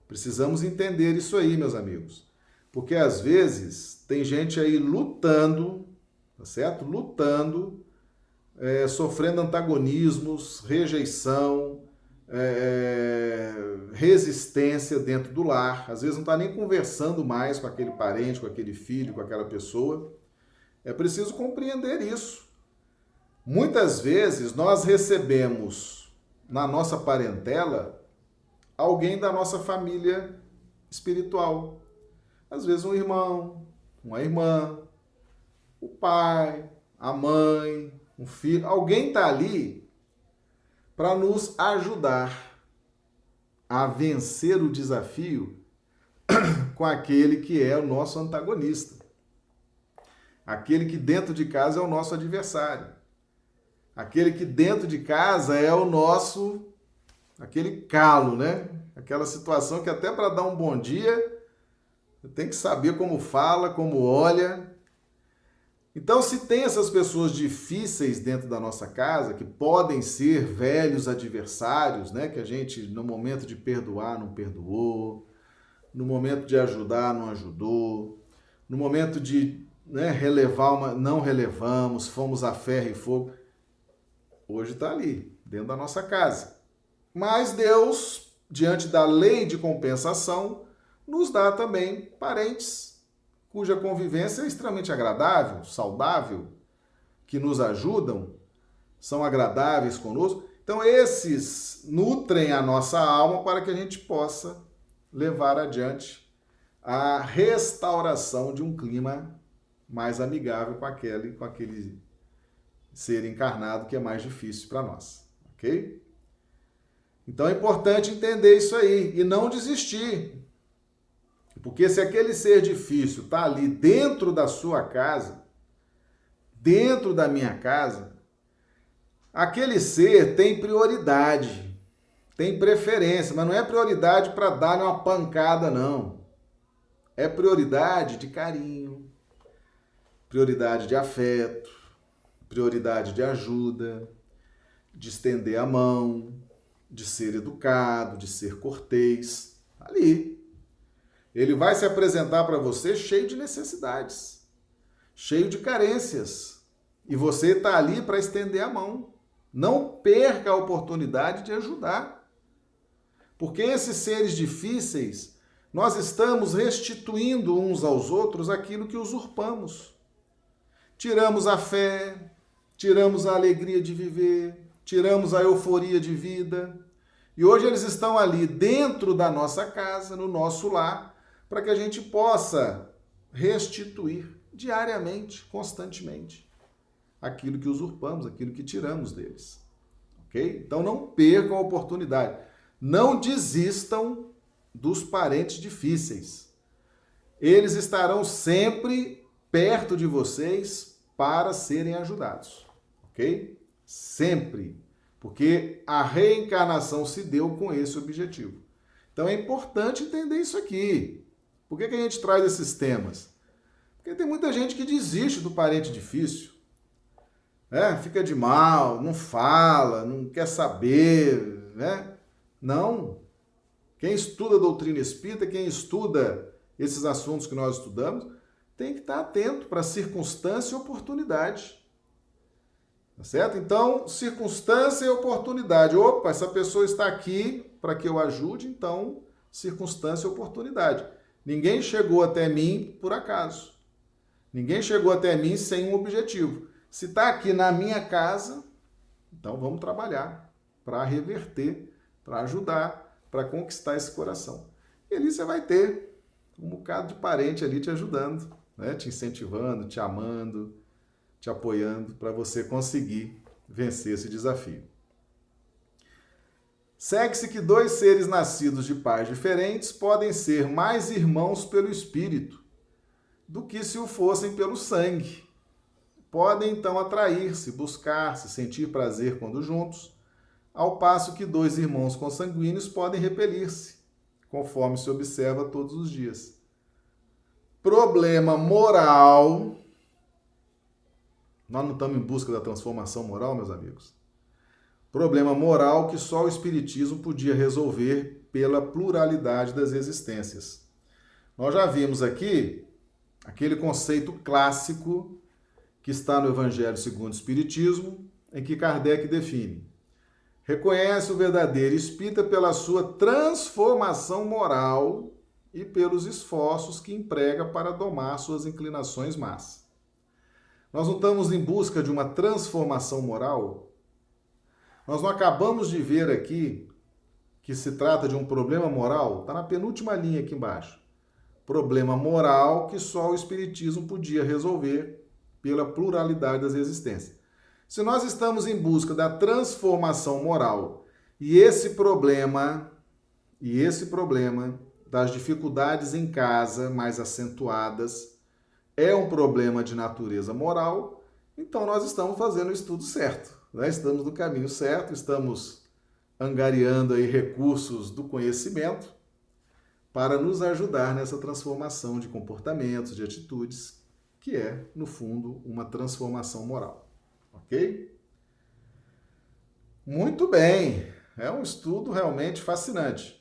Precisamos entender isso aí, meus amigos. Porque às vezes tem gente aí lutando, tá certo? Lutando, é, sofrendo antagonismos, rejeição, é, é, resistência dentro do lar. Às vezes não está nem conversando mais com aquele parente, com aquele filho, com aquela pessoa. É preciso compreender isso. Muitas vezes nós recebemos na nossa parentela alguém da nossa família espiritual. Às vezes um irmão, uma irmã, o pai, a mãe, um filho. Alguém está ali para nos ajudar a vencer o desafio com aquele que é o nosso antagonista. Aquele que dentro de casa é o nosso adversário. Aquele que dentro de casa é o nosso aquele calo, né? Aquela situação que até para dar um bom dia, tem que saber como fala, como olha, então, se tem essas pessoas difíceis dentro da nossa casa, que podem ser velhos adversários, né, que a gente no momento de perdoar não perdoou, no momento de ajudar não ajudou, no momento de né, relevar uma, não relevamos, fomos a ferro e fogo, hoje está ali, dentro da nossa casa. Mas Deus, diante da lei de compensação, nos dá também parentes cuja convivência é extremamente agradável, saudável, que nos ajudam, são agradáveis conosco. Então, esses nutrem a nossa alma para que a gente possa levar adiante a restauração de um clima mais amigável com aquele, com aquele ser encarnado que é mais difícil para nós, ok? Então é importante entender isso aí e não desistir. Porque se aquele ser difícil está ali dentro da sua casa, dentro da minha casa, aquele ser tem prioridade, tem preferência, mas não é prioridade para dar uma pancada, não. É prioridade de carinho, prioridade de afeto, prioridade de ajuda, de estender a mão, de ser educado, de ser cortês. Ali, ele vai se apresentar para você cheio de necessidades, cheio de carências. E você está ali para estender a mão. Não perca a oportunidade de ajudar. Porque esses seres difíceis, nós estamos restituindo uns aos outros aquilo que usurpamos. Tiramos a fé, tiramos a alegria de viver, tiramos a euforia de vida. E hoje eles estão ali dentro da nossa casa, no nosso lar, para que a gente possa restituir diariamente, constantemente, aquilo que usurpamos, aquilo que tiramos deles. Ok? Então não percam a oportunidade. Não desistam dos parentes difíceis. Eles estarão sempre perto de vocês para serem ajudados. Ok? Sempre. Porque a reencarnação se deu com esse objetivo. Então é importante entender isso aqui. Por que, que a gente traz esses temas? Porque tem muita gente que desiste do parente difícil. Né? Fica de mal, não fala, não quer saber. Né? Não. Quem estuda a doutrina espírita, quem estuda esses assuntos que nós estudamos, tem que estar atento para circunstância e oportunidade. Tá certo? Então, circunstância e oportunidade. Opa, essa pessoa está aqui para que eu ajude, então, circunstância e oportunidade. Ninguém chegou até mim por acaso. Ninguém chegou até mim sem um objetivo. Se está aqui na minha casa, então vamos trabalhar para reverter, para ajudar, para conquistar esse coração. E ali você vai ter um bocado de parente ali te ajudando, né? te incentivando, te amando, te apoiando para você conseguir vencer esse desafio. Segue-se que dois seres nascidos de pais diferentes podem ser mais irmãos pelo espírito do que se o fossem pelo sangue. Podem então atrair-se, buscar-se, sentir prazer quando juntos, ao passo que dois irmãos consanguíneos podem repelir-se, conforme se observa todos os dias. Problema moral nós não estamos em busca da transformação moral, meus amigos. Problema moral que só o Espiritismo podia resolver pela pluralidade das existências. Nós já vimos aqui aquele conceito clássico que está no Evangelho segundo o Espiritismo, em que Kardec define: reconhece o verdadeiro espírita pela sua transformação moral e pelos esforços que emprega para domar suas inclinações más. Nós não estamos em busca de uma transformação moral? Nós não acabamos de ver aqui que se trata de um problema moral? Está na penúltima linha aqui embaixo. Problema moral que só o Espiritismo podia resolver pela pluralidade das existências. Se nós estamos em busca da transformação moral e esse problema, e esse problema das dificuldades em casa mais acentuadas, é um problema de natureza moral, então nós estamos fazendo o estudo certo. Né? Estamos no caminho certo, estamos angariando aí recursos do conhecimento para nos ajudar nessa transformação de comportamentos, de atitudes, que é, no fundo, uma transformação moral. Ok? Muito bem, é um estudo realmente fascinante.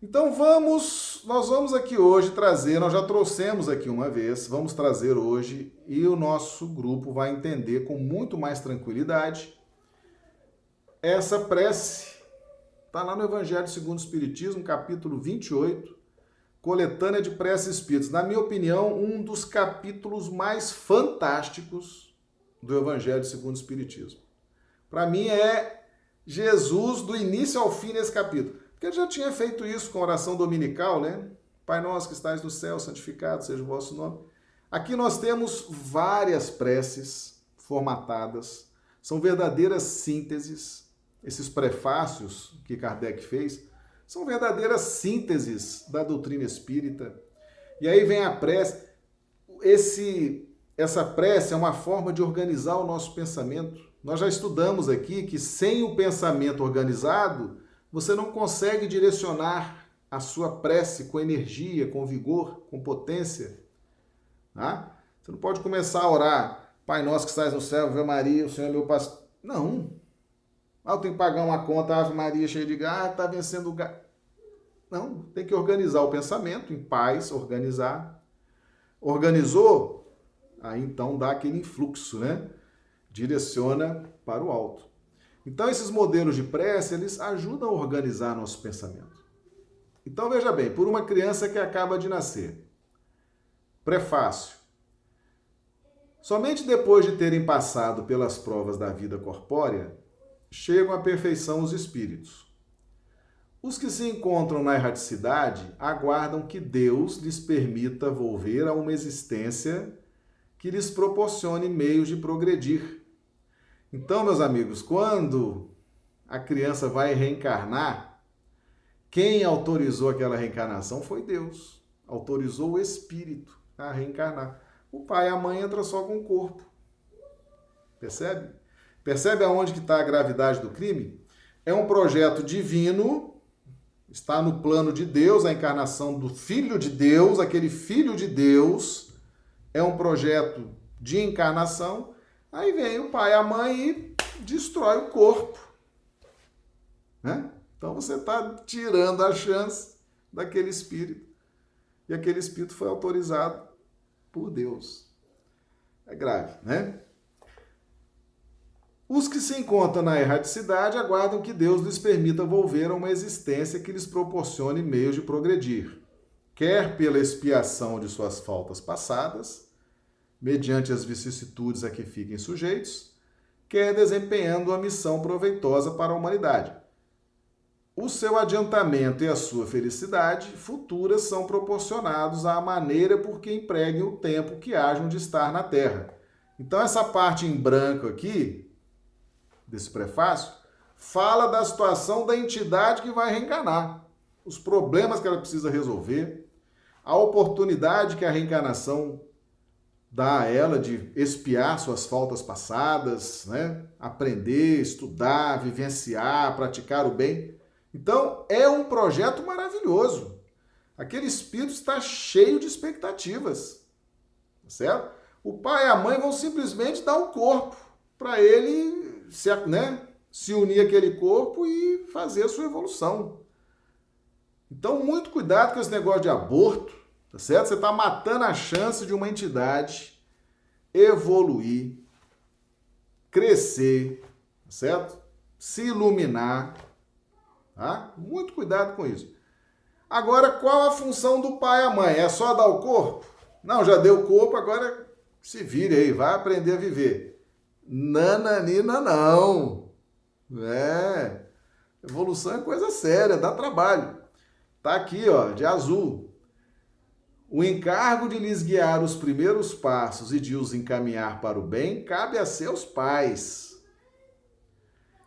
Então vamos, nós vamos aqui hoje trazer, nós já trouxemos aqui uma vez, vamos trazer hoje e o nosso grupo vai entender com muito mais tranquilidade essa prece. Está lá no Evangelho segundo o Espiritismo, capítulo 28, coletânea de preces espíritas. Na minha opinião, um dos capítulos mais fantásticos do Evangelho segundo o Espiritismo. Para mim é Jesus do início ao fim nesse capítulo. Porque ele já tinha feito isso com a oração dominical, né? Pai nosso que estais no céu, santificado seja o vosso nome. Aqui nós temos várias preces formatadas, são verdadeiras sínteses. Esses prefácios que Kardec fez são verdadeiras sínteses da doutrina espírita. E aí vem a prece. Esse, essa prece é uma forma de organizar o nosso pensamento. Nós já estudamos aqui que sem o pensamento organizado, você não consegue direcionar a sua prece com energia, com vigor, com potência. Tá? Você não pode começar a orar, Pai nosso que estás no céu, Ave Maria, o Senhor é meu pastor. Não. Ah, eu tenho que pagar uma conta, Ave Maria cheia de gás, está vencendo o gás. Não, tem que organizar o pensamento em paz, organizar. Organizou? Aí então dá aquele influxo, né? Direciona para o alto. Então, esses modelos de prece, eles ajudam a organizar nosso pensamento. Então, veja bem, por uma criança que acaba de nascer. Prefácio. Somente depois de terem passado pelas provas da vida corpórea, chegam à perfeição os espíritos. Os que se encontram na erraticidade aguardam que Deus lhes permita volver a uma existência que lhes proporcione meios de progredir então, meus amigos, quando a criança vai reencarnar, quem autorizou aquela reencarnação foi Deus. Autorizou o espírito a reencarnar. O pai e a mãe entram só com o corpo. Percebe? Percebe aonde que está a gravidade do crime? É um projeto divino, está no plano de Deus, a encarnação do Filho de Deus, aquele Filho de Deus, é um projeto de encarnação. Aí vem o pai e a mãe e destrói o corpo. Né? Então você está tirando a chance daquele espírito. E aquele espírito foi autorizado por Deus. É grave, né? Os que se encontram na erraticidade aguardam que Deus lhes permita volver a uma existência que lhes proporcione meios de progredir, quer pela expiação de suas faltas passadas, mediante as vicissitudes a que fiquem sujeitos, quer desempenhando uma missão proveitosa para a humanidade. O seu adiantamento e a sua felicidade futuras são proporcionados à maneira por que empreguem o tempo que hajam de estar na Terra. Então, essa parte em branco aqui desse prefácio, fala da situação da entidade que vai reencarnar, os problemas que ela precisa resolver, a oportunidade que a reencarnação dá a ela de espiar suas faltas passadas, né? aprender, estudar, vivenciar, praticar o bem. Então, é um projeto maravilhoso. Aquele espírito está cheio de expectativas, tá certo? O pai e a mãe vão simplesmente dar o corpo para ele se, né, se unir àquele corpo e fazer a sua evolução. Então, muito cuidado com esse negócio de aborto, tá certo? Você está matando a chance de uma entidade evoluir, crescer, tá certo? Se iluminar, tá? Muito cuidado com isso. Agora, qual a função do pai e a mãe? É só dar o corpo? Não, já deu o corpo, agora se vire aí, vai aprender a viver. Nananina não. É. Evolução é coisa séria, dá trabalho. Tá aqui, ó, de azul. O encargo de lhes guiar os primeiros passos e de os encaminhar para o bem cabe a seus pais,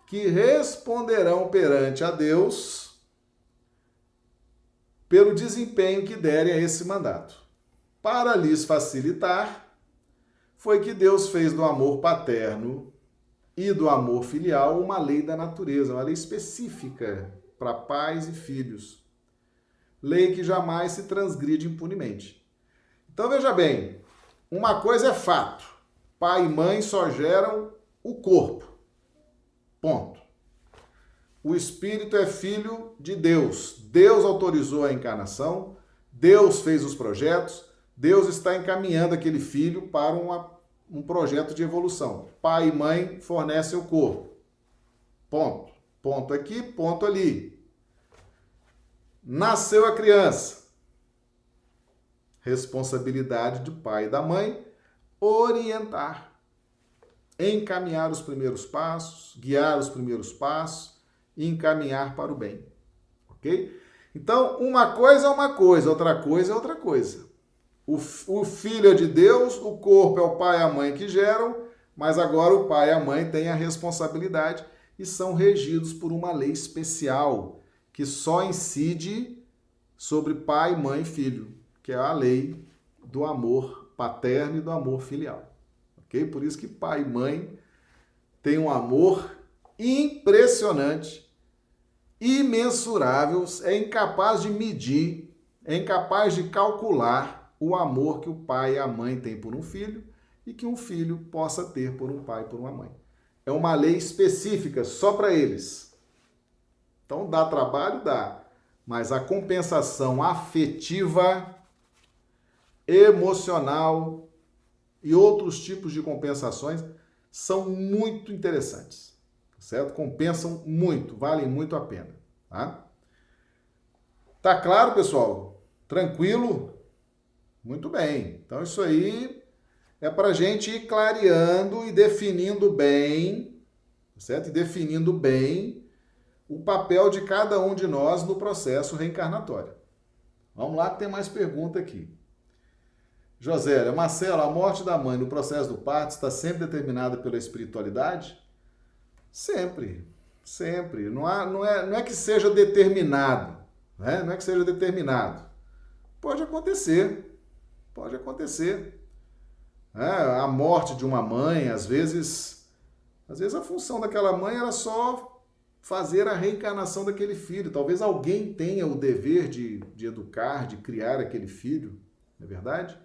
que responderão perante a Deus pelo desempenho que derem a esse mandato. Para lhes facilitar, foi que Deus fez do amor paterno e do amor filial uma lei da natureza, uma lei específica para pais e filhos. Lei que jamais se transgride impunemente. Então veja bem, uma coisa é fato: pai e mãe só geram o corpo. Ponto. O espírito é filho de Deus. Deus autorizou a encarnação, Deus fez os projetos, Deus está encaminhando aquele filho para uma, um projeto de evolução. Pai e mãe fornecem o corpo. Ponto. Ponto aqui, ponto ali. Nasceu a criança. Responsabilidade do pai e da mãe orientar, encaminhar os primeiros passos, guiar os primeiros passos e encaminhar para o bem. Ok? Então, uma coisa é uma coisa, outra coisa é outra coisa. O, o filho é de Deus, o corpo é o pai e a mãe que geram, mas agora o pai e a mãe têm a responsabilidade e são regidos por uma lei especial que só incide sobre pai, mãe e filho, que é a lei do amor paterno e do amor filial. Ok? Por isso que pai e mãe têm um amor impressionante, imensurável, é incapaz de medir, é incapaz de calcular o amor que o pai e a mãe têm por um filho e que um filho possa ter por um pai e por uma mãe. É uma lei específica só para eles. Então dá trabalho, dá, mas a compensação afetiva, emocional e outros tipos de compensações são muito interessantes, certo? Compensam muito, valem muito a pena, tá? Tá claro, pessoal? Tranquilo? Muito bem. Então, isso aí é para a gente ir clareando e definindo bem, certo? E definindo bem o papel de cada um de nós no processo reencarnatório. Vamos lá, que tem mais pergunta aqui. Josélia, Marcelo, a morte da mãe no processo do parto está sempre determinada pela espiritualidade? Sempre, sempre. Não, há, não, é, não é que seja determinado, né? não é que seja determinado. Pode acontecer, Pode acontecer. É, a morte de uma mãe, às vezes, Às vezes a função daquela mãe era só fazer a reencarnação daquele filho. Talvez alguém tenha o dever de, de educar, de criar aquele filho, não é verdade?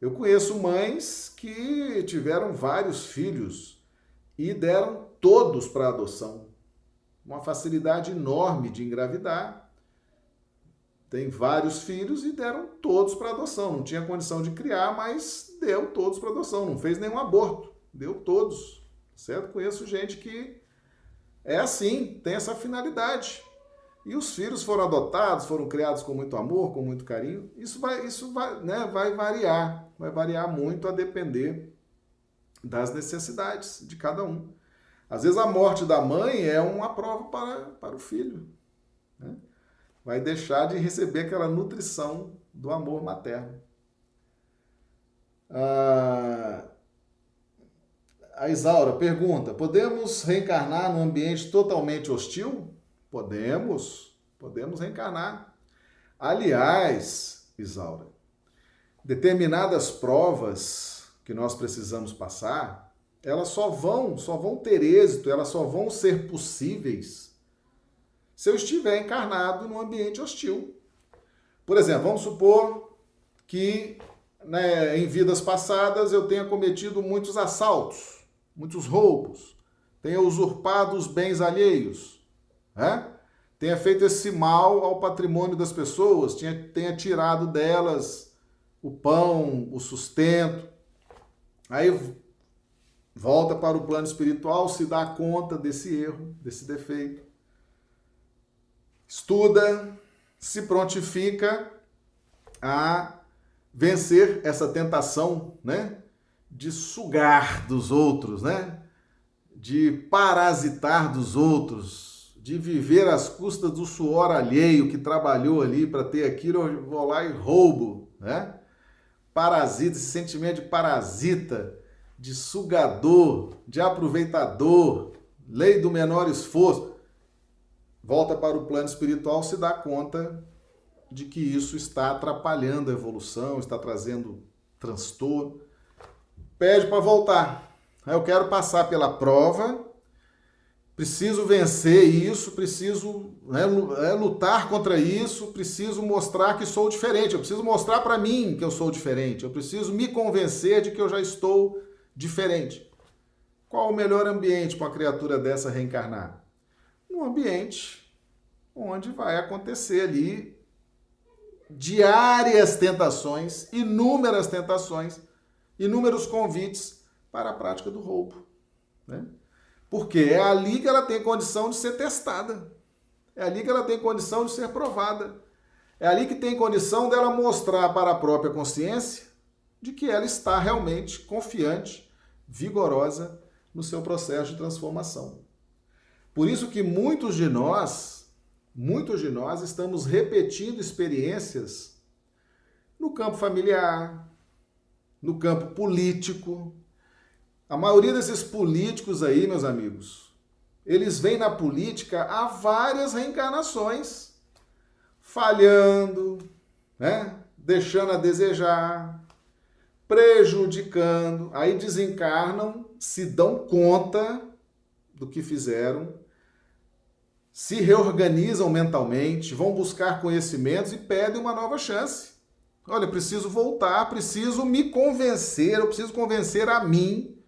Eu conheço mães que tiveram vários filhos e deram todos para adoção. Uma facilidade enorme de engravidar. Tem vários filhos e deram todos para adoção. Não tinha condição de criar, mas deu todos para adoção. Não fez nenhum aborto, deu todos. Certo? Conheço gente que é assim, tem essa finalidade. E os filhos foram adotados, foram criados com muito amor, com muito carinho. Isso vai, isso vai, né, vai variar, vai variar muito a depender das necessidades de cada um. Às vezes a morte da mãe é uma prova para, para o filho. Vai deixar de receber aquela nutrição do amor materno. Ah, a Isaura pergunta: podemos reencarnar num ambiente totalmente hostil? Podemos, podemos reencarnar. Aliás, Isaura, determinadas provas que nós precisamos passar, elas só vão, só vão ter êxito, elas só vão ser possíveis se eu estiver encarnado num ambiente hostil. Por exemplo, vamos supor que né, em vidas passadas eu tenha cometido muitos assaltos, muitos roubos, tenha usurpado os bens alheios, né? tenha feito esse mal ao patrimônio das pessoas, tenha, tenha tirado delas o pão, o sustento. Aí volta para o plano espiritual, se dá conta desse erro, desse defeito. Estuda, se prontifica a vencer essa tentação, né? De sugar dos outros, né? De parasitar dos outros, de viver às custas do suor alheio que trabalhou ali para ter aquilo, eu vou lá e roubo, né? Parasita, esse sentimento de parasita, de sugador, de aproveitador, lei do menor esforço. Volta para o plano espiritual, se dá conta de que isso está atrapalhando a evolução, está trazendo transtorno. Pede para voltar. Eu quero passar pela prova preciso vencer isso, preciso né, é, lutar contra isso, preciso mostrar que sou diferente, eu preciso mostrar para mim que eu sou diferente, eu preciso me convencer de que eu já estou diferente. Qual o melhor ambiente para uma criatura dessa reencarnar? Ambiente onde vai acontecer ali diárias tentações, inúmeras tentações, inúmeros convites para a prática do roubo. Né? Porque é ali que ela tem condição de ser testada. É ali que ela tem condição de ser provada. É ali que tem condição dela mostrar para a própria consciência de que ela está realmente confiante, vigorosa no seu processo de transformação. Por isso que muitos de nós, muitos de nós estamos repetindo experiências no campo familiar, no campo político, a maioria desses políticos aí, meus amigos, eles vêm na política há várias reencarnações, falhando, né? deixando a desejar, prejudicando, aí desencarnam, se dão conta do que fizeram, se reorganizam mentalmente, vão buscar conhecimentos e pedem uma nova chance. Olha, preciso voltar, preciso me convencer, eu preciso convencer a mim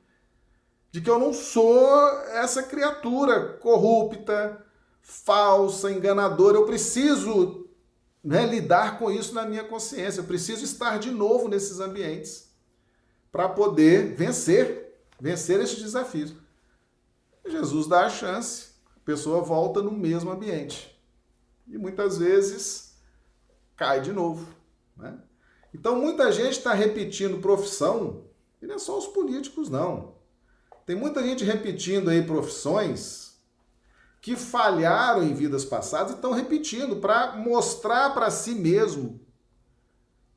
de que eu não sou essa criatura corrupta, falsa, enganadora. Eu preciso né, lidar com isso na minha consciência. Eu preciso estar de novo nesses ambientes para poder vencer, vencer esses desafios. Jesus dá a chance, a pessoa volta no mesmo ambiente. E muitas vezes cai de novo. Né? Então muita gente está repetindo profissão, e não é só os políticos, não. Tem muita gente repetindo aí profissões que falharam em vidas passadas e estão repetindo para mostrar para si mesmo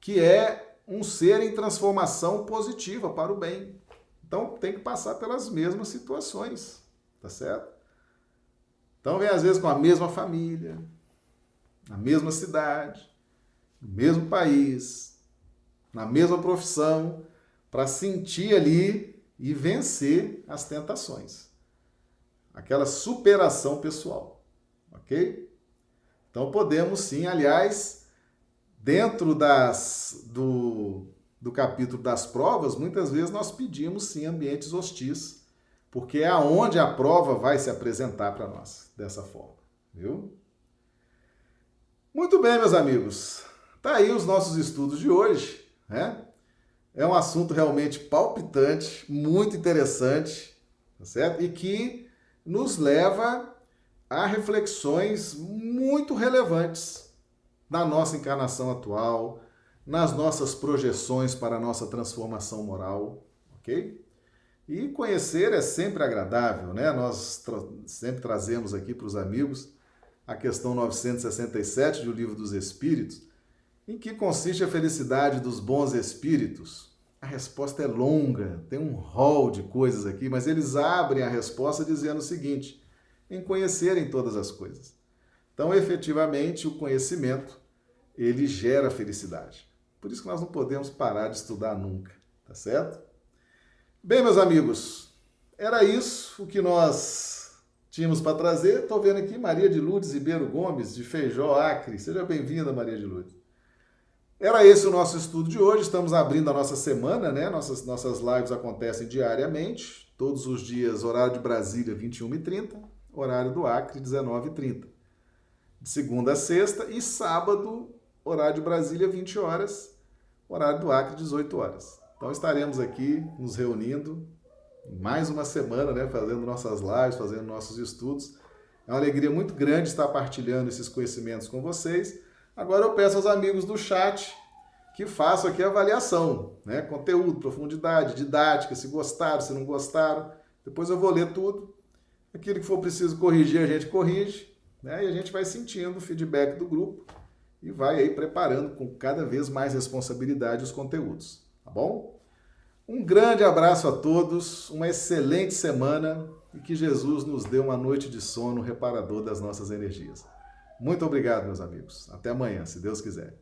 que é um ser em transformação positiva para o bem. Então tem que passar pelas mesmas situações, tá certo? Então vem às vezes com a mesma família, na mesma cidade, no mesmo país, na mesma profissão, para sentir ali e vencer as tentações. Aquela superação pessoal, ok? Então podemos sim, aliás, dentro das, do, do capítulo das provas, muitas vezes nós pedimos sim ambientes hostis, porque é aonde a prova vai se apresentar para nós dessa forma, viu? Muito bem, meus amigos. Tá aí os nossos estudos de hoje, né? É um assunto realmente palpitante, muito interessante, tá certo? E que nos leva a reflexões muito relevantes na nossa encarnação atual, nas nossas projeções para a nossa transformação moral, ok? E conhecer é sempre agradável, né? Nós tra sempre trazemos aqui para os amigos a questão 967 do Livro dos Espíritos, em que consiste a felicidade dos bons espíritos. A resposta é longa, tem um rol de coisas aqui, mas eles abrem a resposta dizendo o seguinte: em conhecerem todas as coisas. Então, efetivamente, o conhecimento ele gera felicidade. Por isso que nós não podemos parar de estudar nunca, tá certo? Bem, meus amigos, era isso o que nós tínhamos para trazer. Estou vendo aqui Maria de Lourdes Ribeiro Gomes, de Feijó, Acre. Seja bem-vinda, Maria de Lourdes. Era esse o nosso estudo de hoje. Estamos abrindo a nossa semana, né? Nossas, nossas lives acontecem diariamente, todos os dias, horário de Brasília, 21h30, horário do Acre, 19h30. De segunda a sexta e sábado, horário de Brasília, 20 horas, horário do Acre, 18 horas. Então estaremos aqui nos reunindo mais uma semana, né? Fazendo nossas lives, fazendo nossos estudos. É uma alegria muito grande estar partilhando esses conhecimentos com vocês. Agora eu peço aos amigos do chat que façam aqui a avaliação, né? Conteúdo, profundidade, didática, se gostaram, se não gostaram. Depois eu vou ler tudo. Aquilo que for preciso corrigir, a gente corrige, né? E a gente vai sentindo o feedback do grupo e vai aí preparando com cada vez mais responsabilidade os conteúdos, bom? Um grande abraço a todos, uma excelente semana e que Jesus nos dê uma noite de sono reparador das nossas energias. Muito obrigado, meus amigos. Até amanhã, se Deus quiser.